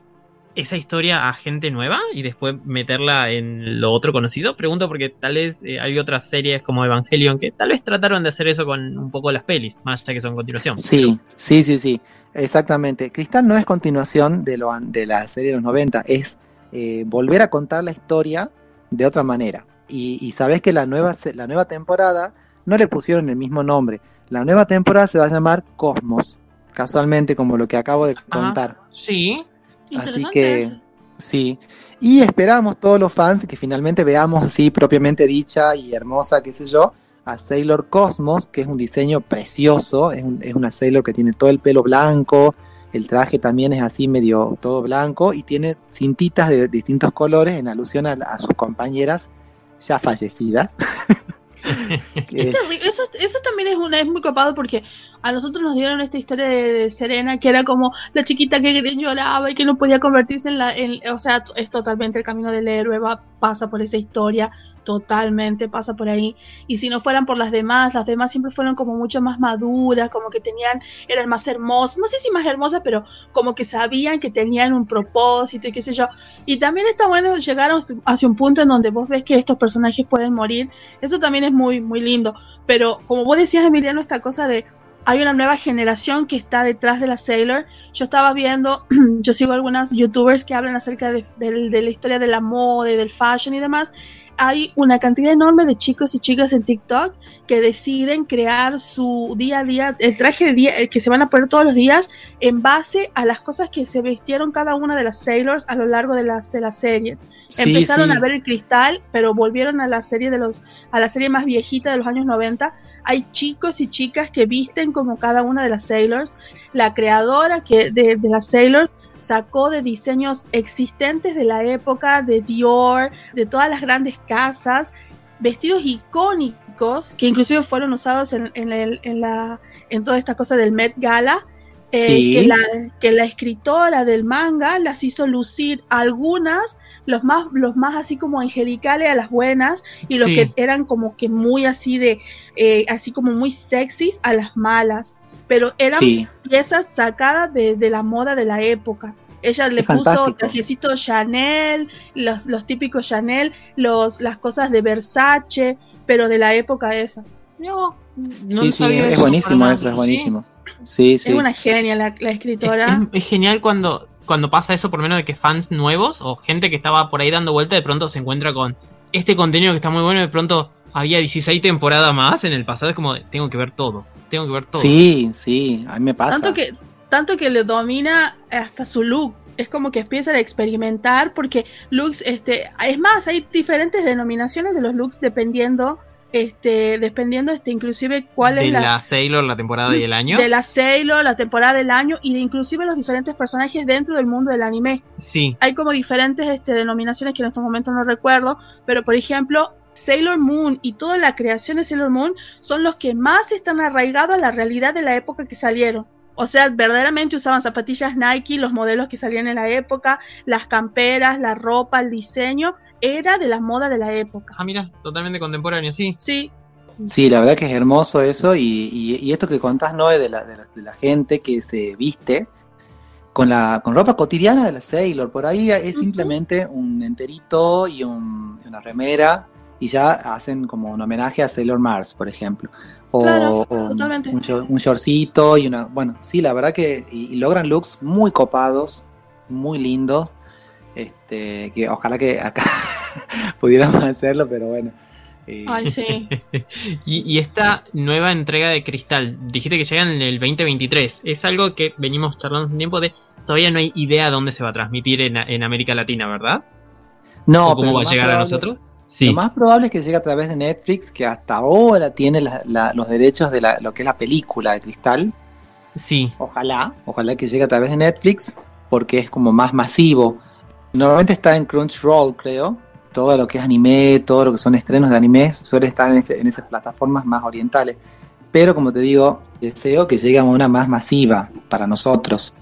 esa historia a gente nueva y después meterla en lo otro conocido? Pregunto porque tal vez eh, hay otras series como Evangelion que tal vez trataron de hacer eso con un poco las pelis, más allá que son continuación. Sí, sí, sí, sí, exactamente. Cristal no es continuación de, lo, de la serie de los 90, es eh, volver a contar la historia de otra manera. Y, sabes que la nueva, la nueva temporada no le pusieron el mismo nombre. La nueva temporada se va a llamar Cosmos, casualmente como lo que acabo de contar. sí, Así que sí. Y esperamos todos los fans que finalmente veamos así propiamente dicha y hermosa, qué sé yo, a Sailor Cosmos, que es un diseño precioso, es, una Sailor que tiene todo el pelo blanco, el traje también es así medio todo blanco y tiene cintitas de distintos colores en alusión a sus compañeras ya fallecidas. eso, eso también es una es muy copado porque a nosotros nos dieron esta historia de, Serena que era como la chiquita que lloraba y que no podía convertirse en la en, o sea es totalmente el camino del héroe va, pasa por esa historia totalmente pasa por ahí. Y si no fueran por las demás las demás siempre fueron como mucho más maduras como que tenían eran más hermosas no sé si más hermosas pero como que sabían que tenían un propósito y qué sé yo. Y también está bueno llegar hacia un punto en donde vos ves que estos personajes pueden morir. Eso también es muy muy lindo. Pero como vos decías Emiliano esta cosa de hay una nueva generación que está detrás de la Sailor. Yo estaba viendo, yo sigo algunas youtubers que hablan acerca de, de la historia de la moda y del fashion y demás hay una cantidad enorme de chicos y chicas en TikTok que deciden crear su día a día, el traje de día, eh, que se van a poner todos los días en base a las cosas que se vistieron cada una de las Sailors a lo largo de las, de las series. Empezaron a ver el cristal, pero volvieron a la serie de los, a la serie más viejita de los años 90. Hay chicos y chicas que visten como cada una de las Sailors. La creadora que, de, de las Sailors sacó de diseños existentes de la época, de Dior, de todas las grandes casas, vestidos icónicos que inclusive fueron usados en, el, en, la, en toda esta cosa del Met Gala. Eh, que, la, que la escritora del manga las hizo lucir algunas los más, los más así como angelicales a las buenas y los que eran como que muy así de, eh, así como muy sexys a las malas. Pero eran piezas sacadas de, de, la moda de la época. Ella le puso trajecito Chanel, los, los típicos Chanel, los, las cosas de Versace, pero de la época esa. No, sí, sí, es buenísimo eso, es buenísimo. Sí, sí. Es una genia la, escritora. es, genial cuando cuando pasa eso, por menos de que fans nuevos o gente que estaba por ahí dando vuelta, de pronto se encuentra con este contenido que está muy bueno y de pronto había 16 temporadas más en el pasado. Es como, tengo que ver todo, tengo que ver todo. Sí, sí, a mí me pasa. Tanto que, tanto que le domina hasta su look. Es como que empiezan a experimentar porque looks, este, es más, hay diferentes denominaciones de los looks dependiendo este, dependiendo este, inclusive cuál es la, la Sailor, la temporada y el año. De la Sailor, la temporada del año y de inclusive los diferentes personajes dentro del mundo del anime. Sí. Hay como diferentes este, denominaciones que en estos momentos no recuerdo, pero por ejemplo, Sailor Moon y toda la creación de Sailor Moon son los que más están arraigados a la realidad de la época que salieron. O sea, verdaderamente usaban zapatillas Nike, los modelos que salían en la época, las camperas, la ropa, el diseño, era de la moda de la época. Ah, mira, totalmente contemporáneo, sí. Sí. Sí, la verdad que es hermoso eso y, esto que contás, Noé, de la, de, la, gente que se viste con la con ropa cotidiana de la Sailor, por ahí es simplemente un enterito y una remera y ya hacen como un homenaje a Sailor Mars, por ejemplo. O, totalmente. Un, shortcito y una. Bueno, sí, la verdad que. Y, logran looks muy copados, muy lindos. Este, que ojalá que acá pudiéramos hacerlo, pero bueno. Eh. Ay, sí. y, esta nueva entrega de Cristal, dijiste que llegan en el 2023. Es algo que venimos charlando un tiempo de. Todavía no hay idea dónde se va a transmitir en, en América Latina, ¿verdad? No, ¿Cómo va a llegar a nosotros? Lo más probable es que llegue a través de Netflix, que hasta ahora tiene los derechos de lo que es la película de Cristal. Sí. Ojalá, ojalá que llegue a través de Netflix, porque es como más masivo. Normalmente está en Crunchyroll, creo. Todo lo que es anime, todo lo que son estrenos de anime, suele estar en, en esas plataformas más orientales. Pero como te digo, deseo que llegue a una más masiva para nosotros.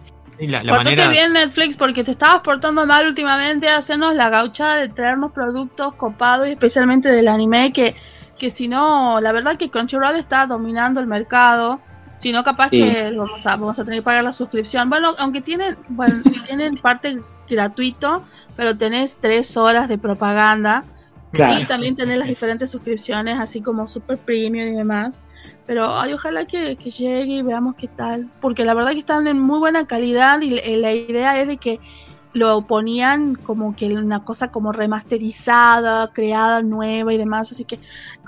La, manera... bien Netflix porque te estabas portando mal últimamente, hacernos la gauchada de traernos productos copados y especialmente del anime que, que si no, la verdad que Crunchyroll está dominando el mercado. Si no, capaz que vamos a, vamos a tener que pagar la suscripción. Bueno, aunque tienen, bueno, tienen parte gratuito, pero tenés tres horas de propaganda. Y también tenés las diferentes suscripciones, así como Super Premium y demás. Pero ay, ojalá que, llegue y veamos qué tal. Porque la verdad que están en muy buena calidad y la idea es de que lo ponían como que una cosa como remasterizada, creada nueva y demás. Así que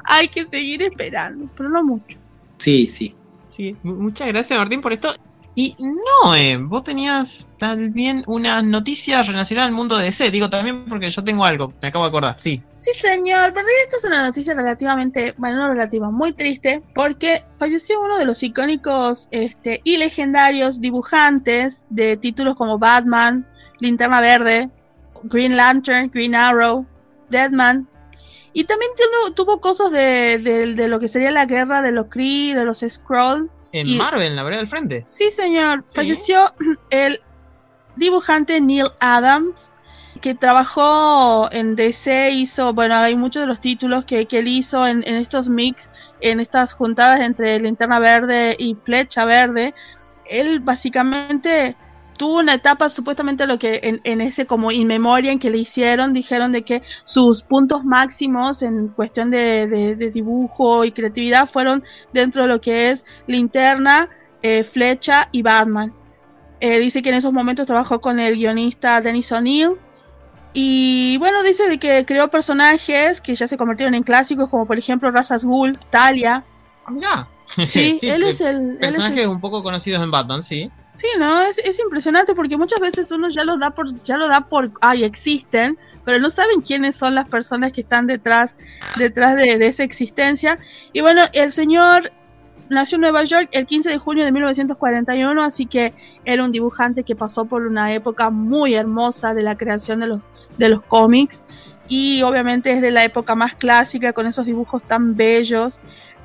hay que seguir esperando, pero no mucho. Sí, sí. Sí, muchas gracias Martín por esto. Y no, eh, vos tenías también una noticia relacionada al mundo de DC. Digo también porque yo tengo algo, me acabo de acordar, sí. Sí, señor, pero esto es una noticia relativamente, bueno, no relativa, muy triste, porque falleció uno de los icónicos este, y legendarios dibujantes de títulos como Batman, Linterna Verde, Green Lantern, Green Arrow, Deadman. Y también tuvo, cosas de, de, lo que sería la guerra de los Kree, de los Skrull en Marvel, en la vereda del frente. Sí, señor. Falleció el dibujante Neil Adams, que trabajó en DC, hizo, bueno, hay muchos de los títulos que, que él hizo en, en, estos mix, en estas juntadas entre Linterna Verde y Flecha Verde. Él básicamente tuvo una etapa supuestamente lo que en, en ese como in en que le hicieron dijeron de que sus puntos máximos en cuestión de, de, dibujo y creatividad fueron dentro de lo que es linterna eh, flecha y Batman eh, dice que en esos momentos trabajó con el guionista Dennis O'Neill y bueno, dice de que creó personajes que ya se convirtieron en clásicos, como por ejemplo Razas Ghul, Talia. Ah, sí, él es el. Personajes un poco conocidos en Batman, sí. Sí, no, es, es impresionante porque muchas veces uno ya lo da por, ya lo da por, ay, existen, pero no saben quiénes son las personas que están detrás, detrás de, esa existencia. Y bueno, el señor nació en Nueva York el 15 de junio de 1941, así que era un dibujante que pasó por una época muy hermosa de la creación de los, de los cómics. Y obviamente es de la época más clásica con esos dibujos tan bellos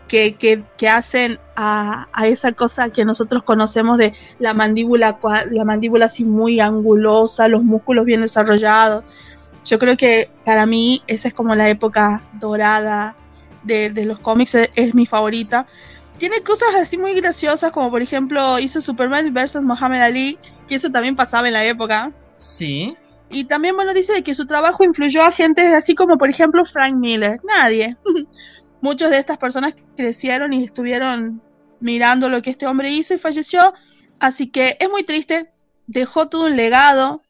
que, que, que hacen a, a, esa cosa que nosotros conocemos de la mandíbula, la mandíbula así muy angulosa, los músculos bien desarrollados. Yo creo que para mí esa es como la época dorada de, de los cómics, es, es, mi favorita. Tiene cosas así muy graciosas, como por ejemplo hizo Superman vs. Muhammad Ali, que eso también pasaba en la época. Sí. Y también, bueno, dice que su trabajo influyó a gente así como, por ejemplo, Frank Miller. Nadie. Muchas de estas personas crecieron y estuvieron mirando lo que este hombre hizo y falleció. Así que es muy triste. Dejó todo un legado,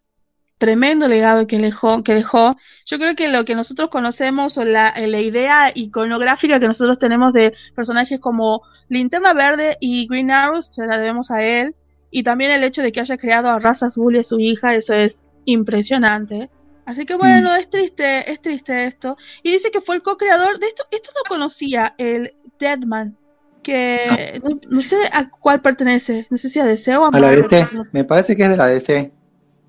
tremendo legado que dejó, que dejó. Yo creo que lo que nosotros conocemos o la, la idea iconográfica que nosotros tenemos de personajes como Linterna Verde y Green Arrow se la debemos a él. Y también el hecho de que haya creado a Raza Azul y a su hija, eso es impresionante. Así que bueno, mm. es triste, es triste esto. Y dice que fue el co-creador de esto. Esto no conocía, el Deadman. Que ah. no, no, sé a cuál pertenece. No sé si a DC o a, a la DC. Me parece que es de la DC.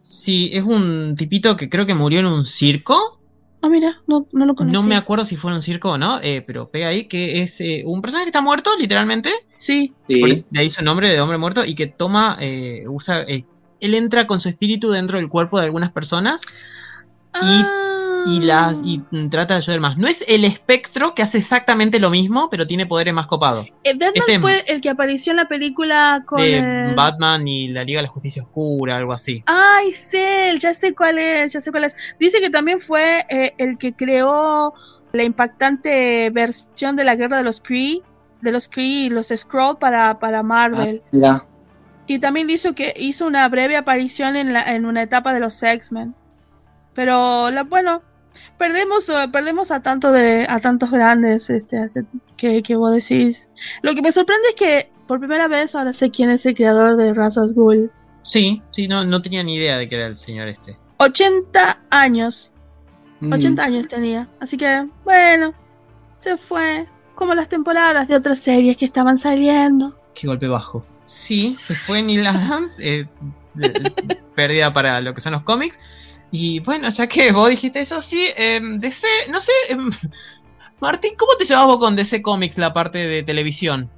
Sí, es un tipito que creo que murió en un circo. Ah, mira, no, no lo conocía. No me acuerdo si fue en un circo o no, eh, pero pega ahí que es eh, un personaje que está muerto, literalmente. Sí. sí. De ahí su nombre de hombre muerto y que toma, eh, usa él entra con su espíritu dentro del cuerpo de algunas personas y, ah. y, las, y trata de ayudar más. No es el espectro que hace exactamente lo mismo, pero tiene poderes más copados. El Batman este fue el que apareció en la película con el... Batman y la Liga de la Justicia Oscura, algo así. Ay, sé, ya sé cuál es, ya sé cuál es. Dice que también fue eh, el que creó la impactante versión de la guerra de los Kree, de los Kree y los Skrull para, para Marvel. Ah, mira. Y también hizo que hizo una breve aparición en, la, en una etapa de los X-Men. Pero la, bueno, perdemos perdemos a tanto de a tantos grandes este que, que vos decís. Lo que me sorprende es que por primera vez ahora sé quién es el creador de Razas Ghoul. Sí, sí, no, no tenía ni idea de que era el señor este. 80 años. Mm. 80 años tenía. Así que, bueno, se fue. Como las temporadas de otras series que estaban saliendo. Qué golpe bajo. Sí, se fue Neil Adams, eh, pérdida para lo que son los cómics. Y bueno, ya que vos dijiste eso, sí, eh, DC, no sé, eh, Martín, ¿cómo te llevas vos con DC Comics la parte de televisión?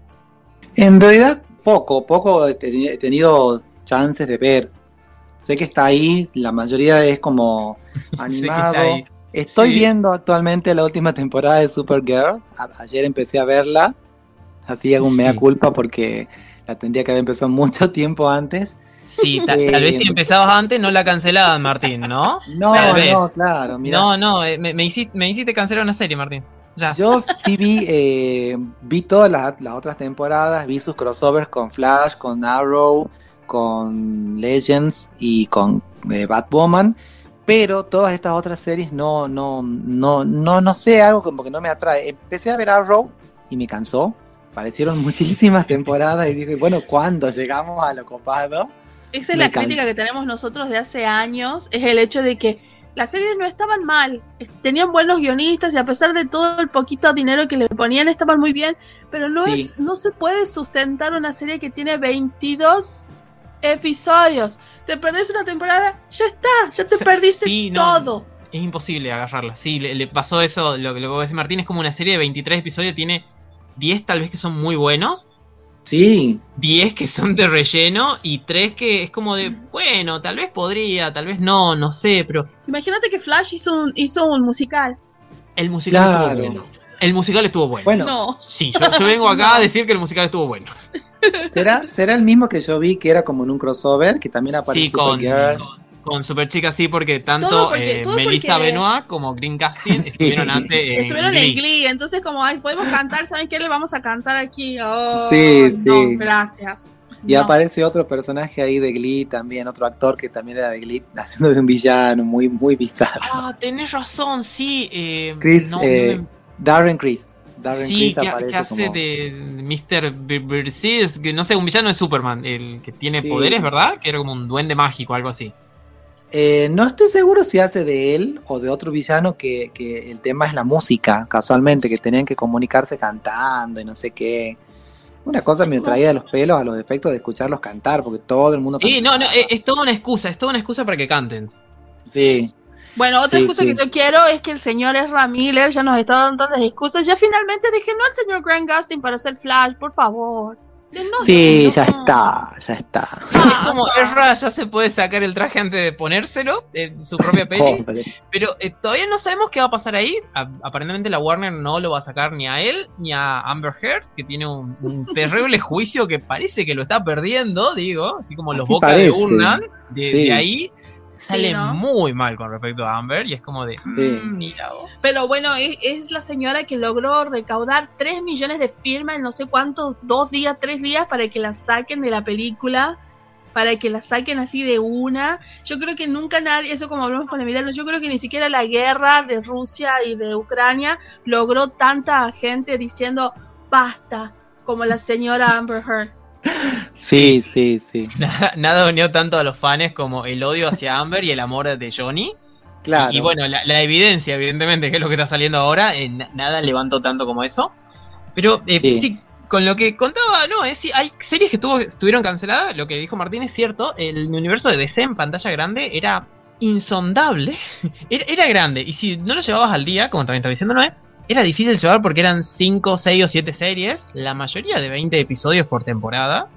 En realidad, poco, poco he tenido chances de ver. Sé que está ahí, la mayoría es como animado. Estoy sí. viendo actualmente la última temporada de Supergirl. A ayer empecé a verla. Así hago un mea culpa porque la tendría que haber empezado mucho tiempo antes. Sí, ta eh, tal vez si empezabas antes no la cancelaban, Martín, ¿no? No, no, claro. Mirá. No, no, eh, me, me, hiciste, me hiciste cancelar una serie, Martín. Ya. Yo sí vi, eh, vi todas las, las, otras temporadas, vi sus crossovers con Flash, con Arrow, con Legends y con eh, Batwoman, pero todas estas otras series no, no, no, no, no sé, algo como que no me atrae. Empecé a ver Arrow y me cansó parecieron muchísimas temporadas y dije, bueno, ¿cuándo llegamos a lo copado? Esa es la crítica que tenemos nosotros de hace años, es el hecho de que las series no estaban mal, tenían buenos guionistas y a pesar de todo el poquito dinero que le ponían estaban muy bien, pero no sí. es no se puede sustentar una serie que tiene 22 episodios. Te perdés una temporada, ya está, ya te perdiste sí, todo. No, es imposible agarrarla. Sí, le, le pasó eso, lo, lo que Martín es como una serie de 23 episodios, tiene 10 tal vez que son muy buenos. Sí. 10 que son de relleno y 3 que es como de, bueno, tal vez podría, tal vez no, no sé, pero... Imagínate que Flash hizo un, hizo un musical. El musical claro. estuvo bueno. El musical estuvo bueno. Bueno, no. Sí, yo, yo vengo acá no. a decir que el musical estuvo bueno. ¿Será, ¿Será el mismo que yo vi que era como en un crossover? Que también apareció sí, con, con, con Super Chica sí, porque tanto porque, eh, Melissa porque... Benoit como Green Casting sí. estuvieron antes en Estuvieron Glee. en Glee, entonces como ay, podemos cantar, ¿saben qué le vamos a cantar aquí? Oh, sí, sí. No, gracias. Y no. aparece otro personaje ahí de Glee también, otro actor que también era de Glee, haciendo de un villano muy, muy bizarro. Ah, tenés razón, sí. Eh, Chris, no, eh, me... Darren Chris. Darren sí, Chris que, que hace como... de Mr. Es que no sé, un villano de Superman, el que tiene sí. poderes, ¿verdad? Que era como un duende mágico, algo así. Eh, no estoy seguro si hace de él o de otro villano que, que, el tema es la música, casualmente, que tenían que comunicarse cantando y no sé qué. Una cosa me traía de los pelos a los efectos de escucharlos cantar, porque todo el mundo Sí, no, no, es, es toda una excusa, es toda una excusa para que canten. Sí, Bueno, otra Sí, excusa sí. que yo quiero es que el señor Ezra Miller ya nos está dando tantas excusas. Ya finalmente déjenlo al señor Grant Gustin para hacer Flash, por favor. Sí, no. ya está, ya está. Sí, es como Ezra ya se puede sacar el traje antes de ponérselo en su propia peli. Pero eh, todavía no sabemos qué va a pasar ahí. A- aparentemente la Warner no lo va a sacar ni a él ni a Amber Heard, que tiene un, un terrible juicio que parece que lo está perdiendo, digo, así como los Así bocas parece. de Urnan. De, Sí. de ahí sale ¿no? muy mal con respecto a Amber y es como de... Sí. "Mm, mira vos". Pero bueno, es, es la señora que logró recaudar 3 millones de firmas en no sé cuántos, dos días, tres días para que la saquen de la película, para que la saquen así de una. Yo creo que nunca nadie, eso como hablamos con Emiliano, yo creo que ni siquiera la guerra de Rusia y de Ucrania logró tanta gente diciendo basta, como la señora Amber Heard. Sí, sí, sí. Nada, nada unió tanto a los fans como el odio hacia Amber y el amor de Johnny. Claro. Y bueno, la, la evidencia, evidentemente, que es lo que está saliendo ahora, eh, na- nada levantó tanto como eso. Pero eh, Sí. sí. con lo que contaba, no, es sí, hay series que estuvo, estuvieron canceladas, lo que dijo Martín es cierto, el universo de DC en pantalla grande era insondable, era, era grande, y si no lo llevabas al día, como también estaba diciendo Noé, era difícil llevar porque eran 5, 6 o 7 series, la mayoría de 20 episodios por temporada,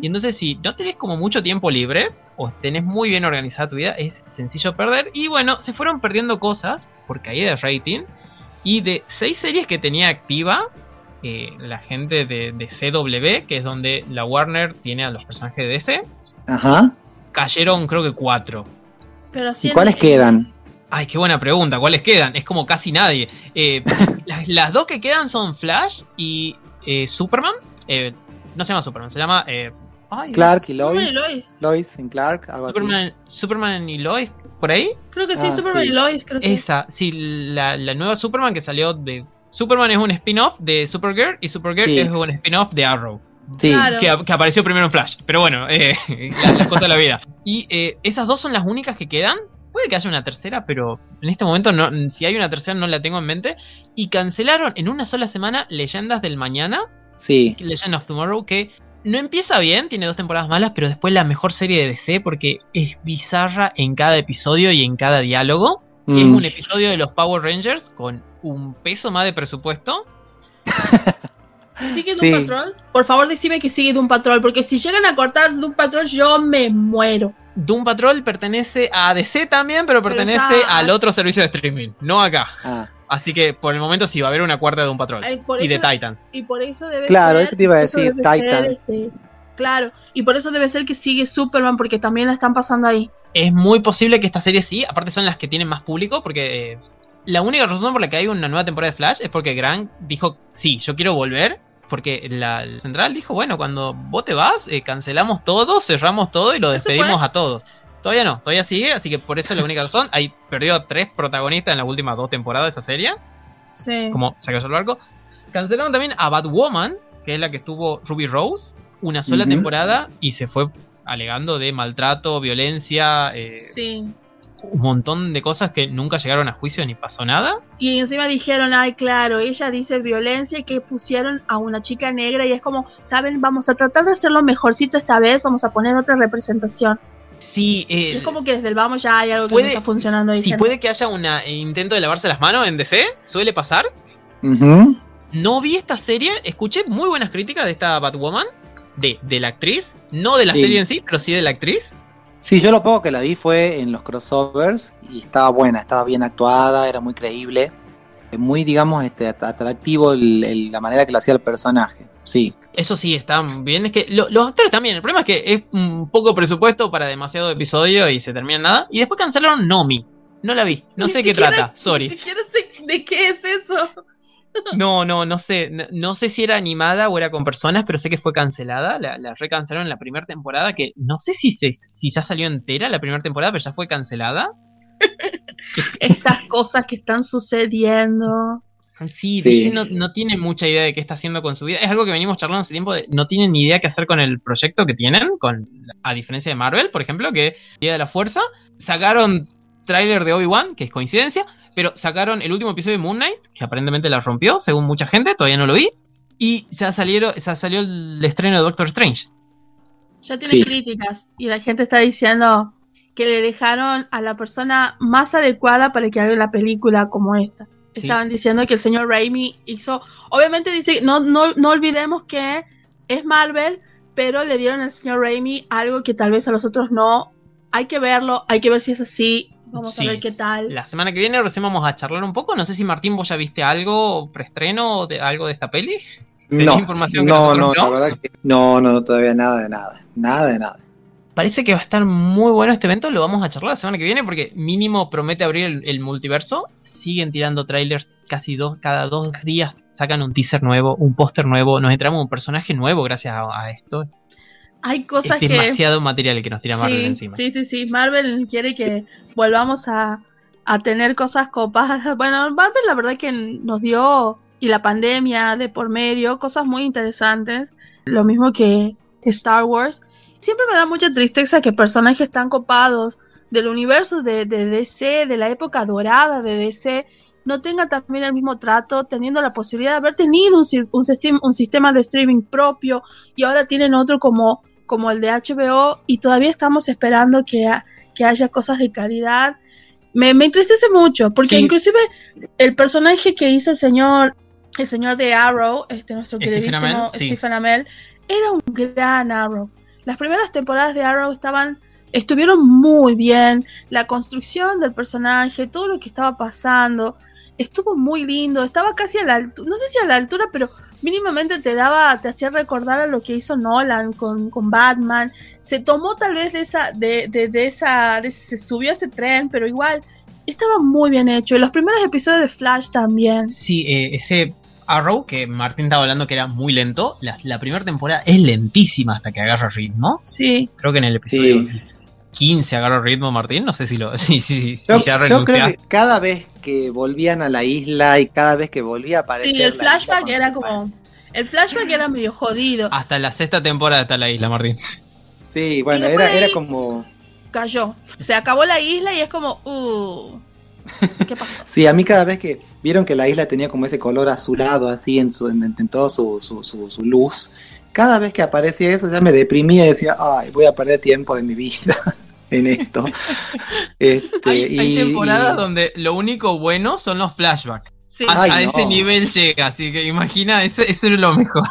y entonces si no tenés como mucho tiempo libre o tenés muy bien organizada tu vida, es sencillo perder. Y bueno, se fueron perdiendo cosas por caída de rating. Y de seis series que tenía activa, eh, la gente de, de CW, que es donde la Warner tiene a los personajes de DC, Ajá. cayeron creo que cuatro. Pero ¿Y en- cuáles quedan? Ay, qué buena pregunta. ¿Cuáles quedan? Es como casi nadie. Eh, las, las dos que quedan son Flash y eh, Superman. Eh, no se llama Superman, se llama... eh, ay, Clark y Superman y Lois. Lois. Lois en Clark, algo así. Superman, Superman y Lois, por ahí. Creo que sí, Ah, Superman sí. y Lois, creo que Esa, sí, la, la nueva Superman que salió de. Superman es un spin-off de Supergirl y Supergirl Sí. es un spin-off de Arrow. Sí, Claro. Que, que apareció primero en Flash. Pero bueno, eh, la- las cosas de la vida. Y eh, esas dos son las únicas que quedan. Puede que haya una tercera, pero en este momento no, si hay una tercera no la tengo en mente. Y cancelaron en una sola semana Leyendas del Mañana, sí. Legend of Tomorrow, que no empieza bien, tiene dos temporadas malas, pero después la mejor serie de DC porque es bizarra en cada episodio y en cada diálogo. Es Mm. un episodio de los Power Rangers con un peso más de presupuesto. ¿Sigue Sí. Doom Patrol? Por favor, decime que sigue Doom Patrol, porque si llegan a cortar Doom Patrol, yo me muero. Doom Patrol pertenece a DC también, pero Pero pertenece está- al otro servicio de streaming, no acá. Ah, Así que por el momento sí va a haber una cuarta de Doom Patrol. Ay, y de Titans. Y por eso debe Claro, ser. eso te iba a decir, ser, Titans. este, claro, y por eso debe ser que sigue Superman, porque también la están pasando ahí. Es muy posible que esta serie sí, aparte son las que tienen más público, porque eh, la única razón por la que hay una nueva temporada de Flash es porque Grant dijo, sí, yo quiero volver, porque la, la central dijo, bueno, cuando vos te vas, eh, cancelamos todo, cerramos todo y lo ¿Ya se despedimos a todos. Todavía no, todavía sigue, así que por eso es la única razón. Ahí perdió a tres protagonistas en las últimas dos temporadas de esa serie, Sí. como se cayó el barco. Cancelaron también a Batwoman, que es la que estuvo Ruby Rose, una sola temporada y se fue alegando de maltrato, violencia, eh, Sí. Un montón de cosas que nunca llegaron a juicio ni pasó nada. Y encima dijeron, ay, claro, ella dice violencia y que pusieron a una chica negra y es como, saben, vamos a tratar de hacerlo mejorcito esta vez, vamos a poner otra representación. Sí, eh, es como que desde el vamos ya hay algo que puede- no está funcionando ahí. si gente. puede que haya un intento de lavarse las manos en DC, suele pasar. No vi esta serie, escuché muy buenas críticas de esta Batwoman, de, de la actriz, no de la Sí. serie en sí, pero sí de la actriz. Sí, yo lo poco que la vi fue en los crossovers y estaba buena, estaba bien actuada, era muy creíble, muy, digamos, este, at- atractivo el- el- la manera que lo hacía el personaje. Sí, Eso sí, está bien. Es que lo- los actores también. El problema es que es un poco presupuesto para demasiado episodio y se termina en nada. Y después cancelaron Nomi. No la vi. No Ni sé qué siquiera- trata. Ni Sorry. siquiera sé de qué es eso. No, no, no sé. No, no sé si era animada o era con personas, pero sé que fue cancelada. La, la recancelaron en la primera temporada. Que no sé si, se, si ya salió entera la primera temporada, pero ya fue cancelada. Estas cosas que están sucediendo. Sí, Sí. DC no, no tiene mucha idea de qué está haciendo con su vida. Es algo que venimos charlando hace tiempo. de- no tienen ni idea qué hacer con el proyecto que tienen. Con, a diferencia de Marvel, por ejemplo, que Día de la Fuerza. Sacaron tráiler de Obi-Wan, que es coincidencia. Pero sacaron el último episodio de Moon Knight, que aparentemente la rompió, según mucha gente. Todavía no lo vi. Y ya salieron, ya salió el estreno de Doctor Strange. Ya tiene críticas y la gente está diciendo que le dejaron a la persona más adecuada para que haga la película como esta. Estaban diciendo que el señor Raimi hizo, obviamente dice, no, no, no olvidemos que es Marvel, pero le dieron al señor Raimi algo que tal vez a los otros no. Hay que verlo, hay que ver si es así. Vamos a ver qué tal. La semana que viene recién vamos a charlar un poco. No sé si Martín, vos ya viste algo, preestreno de algo de esta peli. No, información no, no, la verdad que no, no, todavía nada de nada. Nada de nada. Parece que va a estar muy bueno este evento, lo vamos a charlar la semana que viene porque mínimo promete abrir el, multiverso. Siguen tirando trailers casi dos, cada dos días sacan un teaser nuevo, un póster nuevo, nos entramos un personaje nuevo gracias a, esto. Hay cosas es demasiado material que nos tira Marvel encima. Sí, sí, sí. Marvel quiere que volvamos a, a tener cosas copadas. Bueno, Marvel la verdad que nos dio, y la pandemia de por medio, cosas muy interesantes. Lo mismo que Star Wars siempre me da mucha tristeza que personajes tan copados del universo de, DC, de la época dorada de DC, no tengan también el mismo trato, teniendo la posibilidad de haber tenido un, un, sistema de streaming propio y ahora tienen otro como, como el de HBO y todavía estamos esperando que, que haya cosas de calidad. Me, me entristece mucho, porque inclusive el personaje que hizo el señor, el señor de Arrow, este nuestro queridísimo Stephen Amell, era un gran Arrow. Las primeras temporadas de Arrow estaban estuvieron muy bien, la construcción del personaje, todo lo que estaba pasando, estuvo muy lindo, estaba casi a la altura, no sé si a la altura, pero mínimamente te daba, te hacía recordar a lo que hizo Nolan con, con Batman, se tomó tal vez de esa, de, de, de esa, de, se subió a ese tren, pero igual estaba muy bien hecho, y los primeros episodios de Flash también. Sí, eh, ese Arrow, que Martín estaba hablando que era muy lento, la, primera temporada es lentísima hasta que agarra ritmo. Sí. Creo que en el episodio 15 agarra ritmo Martín, no sé si lo si, si, yo, ya Yo creo que cada vez que volvían a la isla y cada vez que volvía a aparecer Sí, el flashback era como el flashback era medio jodido. Hasta la sexta temporada está la isla, Martín. Sí, bueno, era, era como cayó. Se acabó la isla y es como uh ¿Qué pasó? sí, a mí cada vez que vieron que la isla tenía como ese color azulado así en, su, en, todo su, su, su, luz, cada vez que aparecía eso ya me deprimía y decía, ay, voy a perder tiempo de mi vida en esto. este, hay, temporadas donde lo único bueno son los flashbacks. A, ese nivel llega, así que imagina, eso, eso es lo mejor.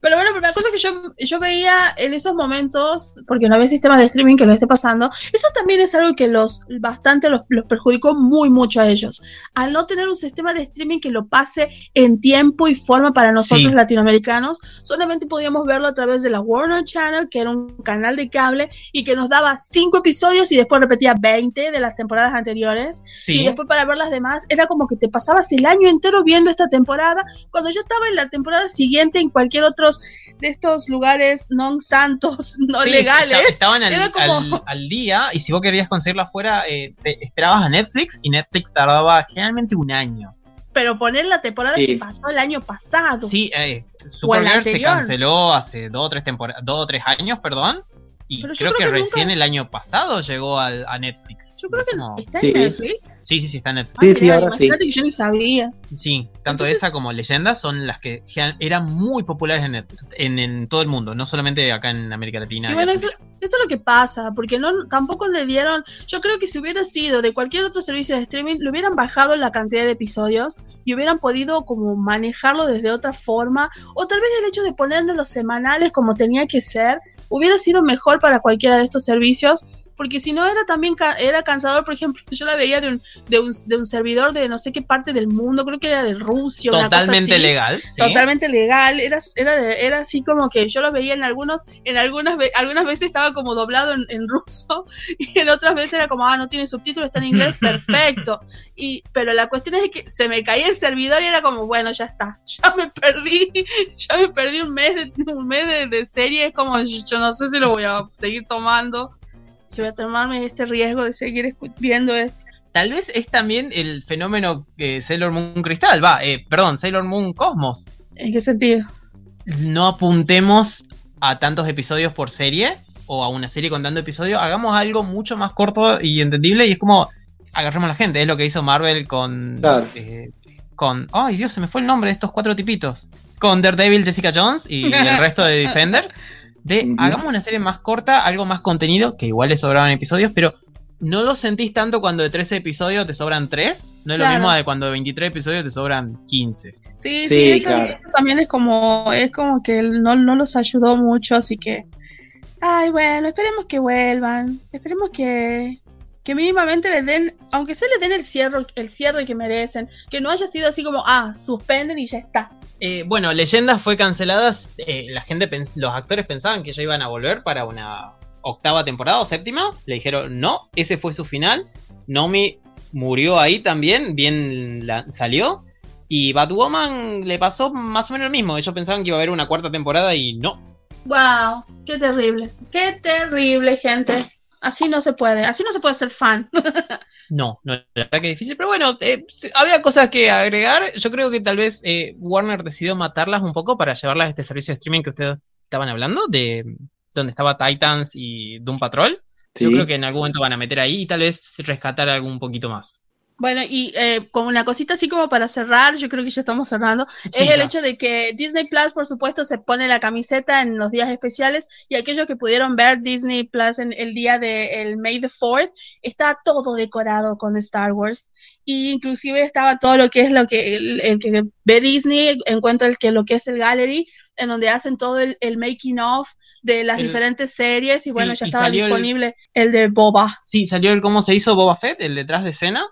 Pero bueno, la cosa que yo, yo veía en esos momentos, porque no había sistemas de streaming que lo esté pasando, eso también es algo que los bastante los, perjudicó muy mucho a ellos. Al no tener un sistema de streaming que lo pase en tiempo y forma para nosotros latinoamericanos, solamente podíamos verlo a través de la Warner Channel, que era un canal de cable y que nos daba cinco episodios y después repetía 20 de las temporadas anteriores. Y después para ver las demás, era como que te pasabas el año entero viendo esta temporada, cuando yo estaba en la temporada siguiente en cualquier otro de estos lugares non santos, no legales. Estaban al, día y si vos querías conseguirlo afuera, eh, te esperabas a Netflix y Netflix tardaba generalmente un año. Pero poner la temporada que pasó el año pasado. Sí, eh, Supergirl se canceló hace dos o tres temporadas, dos o tres años, perdón. Y creo, que, recién el año pasado llegó a, Netflix. Yo creo que no. está en Netflix. Sí, sí, sí, está en Netflix. Sí, sí, ahora sí. que yo ni sabía. Sí, tanto esa como Leyendas son las que eran muy populares en, Netflix, en, todo el mundo, no solamente acá en América Latina. Y bueno, eso, eso, es lo que pasa, porque no tampoco le dieron. Yo creo que si hubiera sido de cualquier otro servicio de streaming, le hubieran bajado la cantidad de episodios y hubieran podido como manejarlo desde otra forma, o tal vez el hecho de ponernos los semanales como tenía que ser hubiera sido mejor para cualquiera de estos servicios porque si no era también era cansador, por ejemplo, yo la veía de un, de un, de un servidor de no sé qué parte del mundo, creo que era de Rusia. Totalmente legal. Totalmente legal, era, era, era así como que yo lo veía en algunos, en algunas, algunas veces estaba como doblado en, ruso y en otras veces era como, ah, no tiene subtítulos, está en inglés, perfecto. Y, pero la cuestión es que se me caía el servidor y era como, bueno, ya está, ya me perdí, ya me perdí un mes de, un mes de, de serie, es como, yo no sé si lo voy a seguir tomando si voy a tomarme este riesgo de seguir viendo esto. Tal vez es también el fenómeno que Sailor Moon Cristal, va, eh, perdón, Sailor Moon Cosmos. ¿En qué sentido? No apuntemos a tantos episodios por serie o a una serie con tanto episodio, hagamos algo mucho más corto y entendible y es como agarremos a la gente, es lo que hizo Marvel con... Eh, con... Ay Dios, se me fue el nombre de estos cuatro tipitos. con Daredevil, Jessica Jones y el resto de Defenders. De hagamos una serie más corta, algo más contenido, que igual le sobraban episodios, pero no lo sentís tanto cuando de 13 episodios te sobran 3. No es Claro. lo mismo de cuando de 23 episodios te sobran 15. Sí, sí, Sí, eso, claro. eso también es como, es como que no, no los ayudó mucho, así que, ay, bueno, esperemos que vuelvan, esperemos que, que mínimamente les den, aunque se les den el cierre, el cierre que merecen, que no haya sido así como, ah, suspenden y ya está. Eh, bueno, Leyendas fue cancelada. eh, la gente, los actores pensaban que ya iban a volver para una octava temporada o séptima. Le dijeron no, ese fue su final. Nomi murió ahí también, bien salió. Y Batwoman le pasó más o menos lo mismo. Ellos pensaban que iba a haber una cuarta temporada y no. Wow, qué terrible, qué terrible, gente. Así no se puede, así no se puede ser fan. No, no, la verdad que es difícil. Pero bueno, eh, había cosas que agregar. Yo creo que tal vez eh, Warner decidió matarlas un poco para llevarlas a este servicio de streaming que ustedes estaban hablando, de donde estaba Titans y Doom Patrol. Yo creo que en algún momento van a meter ahí y tal vez rescatar algún poquito más. Bueno, y eh, como una cosita así como para cerrar, yo creo que ya estamos cerrando, Sí, es el hecho de que Disney Plus, por supuesto, se pone la camiseta en los días especiales y aquellos que pudieron ver Disney Plus en el día de el May the 4th, está todo decorado con Star Wars y inclusive estaba todo lo que es lo que el, el que ve Disney encuentra el que lo que es el gallery en donde hacen todo el, el making of de las El- diferentes series y Sí, bueno ya estaba disponible el de Boba. Sí, salió el cómo se hizo Boba Fett, el detrás de escena.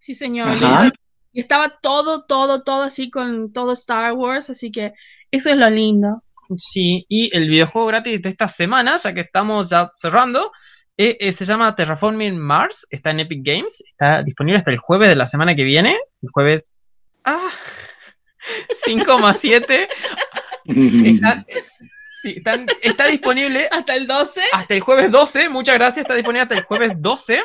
Sí, señor. Ajá. Y estaba todo, todo, todo así con todo Star Wars, así que eso es lo lindo. Sí, y el videojuego gratis de esta semana, ya que estamos ya cerrando, eh, eh, se llama Terraforming Mars, está en Epic Games, está disponible hasta el jueves de la semana que viene, el jueves ah, 5 más 7, está, sí, está disponible Hasta el 12. hasta el jueves 12, muchas gracias, está disponible hasta el jueves 12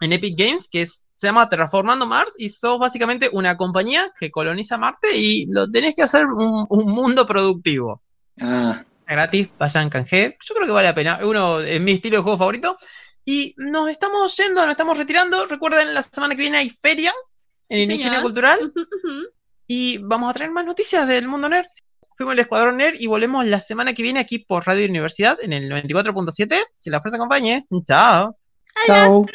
en Epic Games, que es- se llama Terraformando Mars, y sos básicamente una compañía que coloniza Marte y lo tenés que hacer un, un mundo productivo. Ah, Gratis, vayan canje, yo creo que vale la pena, es uno es mi estilo de juego favorito. Y nos estamos yendo, nos estamos retirando. Recuerden, la semana que viene hay feria en Sí, el Ingenio señor. Cultural y vamos a traer más noticias del mundo nerd. Fuimos el Escuadrón Nerd y volvemos la semana que viene aquí por Radio Universidad en el 94.7. Que la fuerza acompañe. Chao. chao.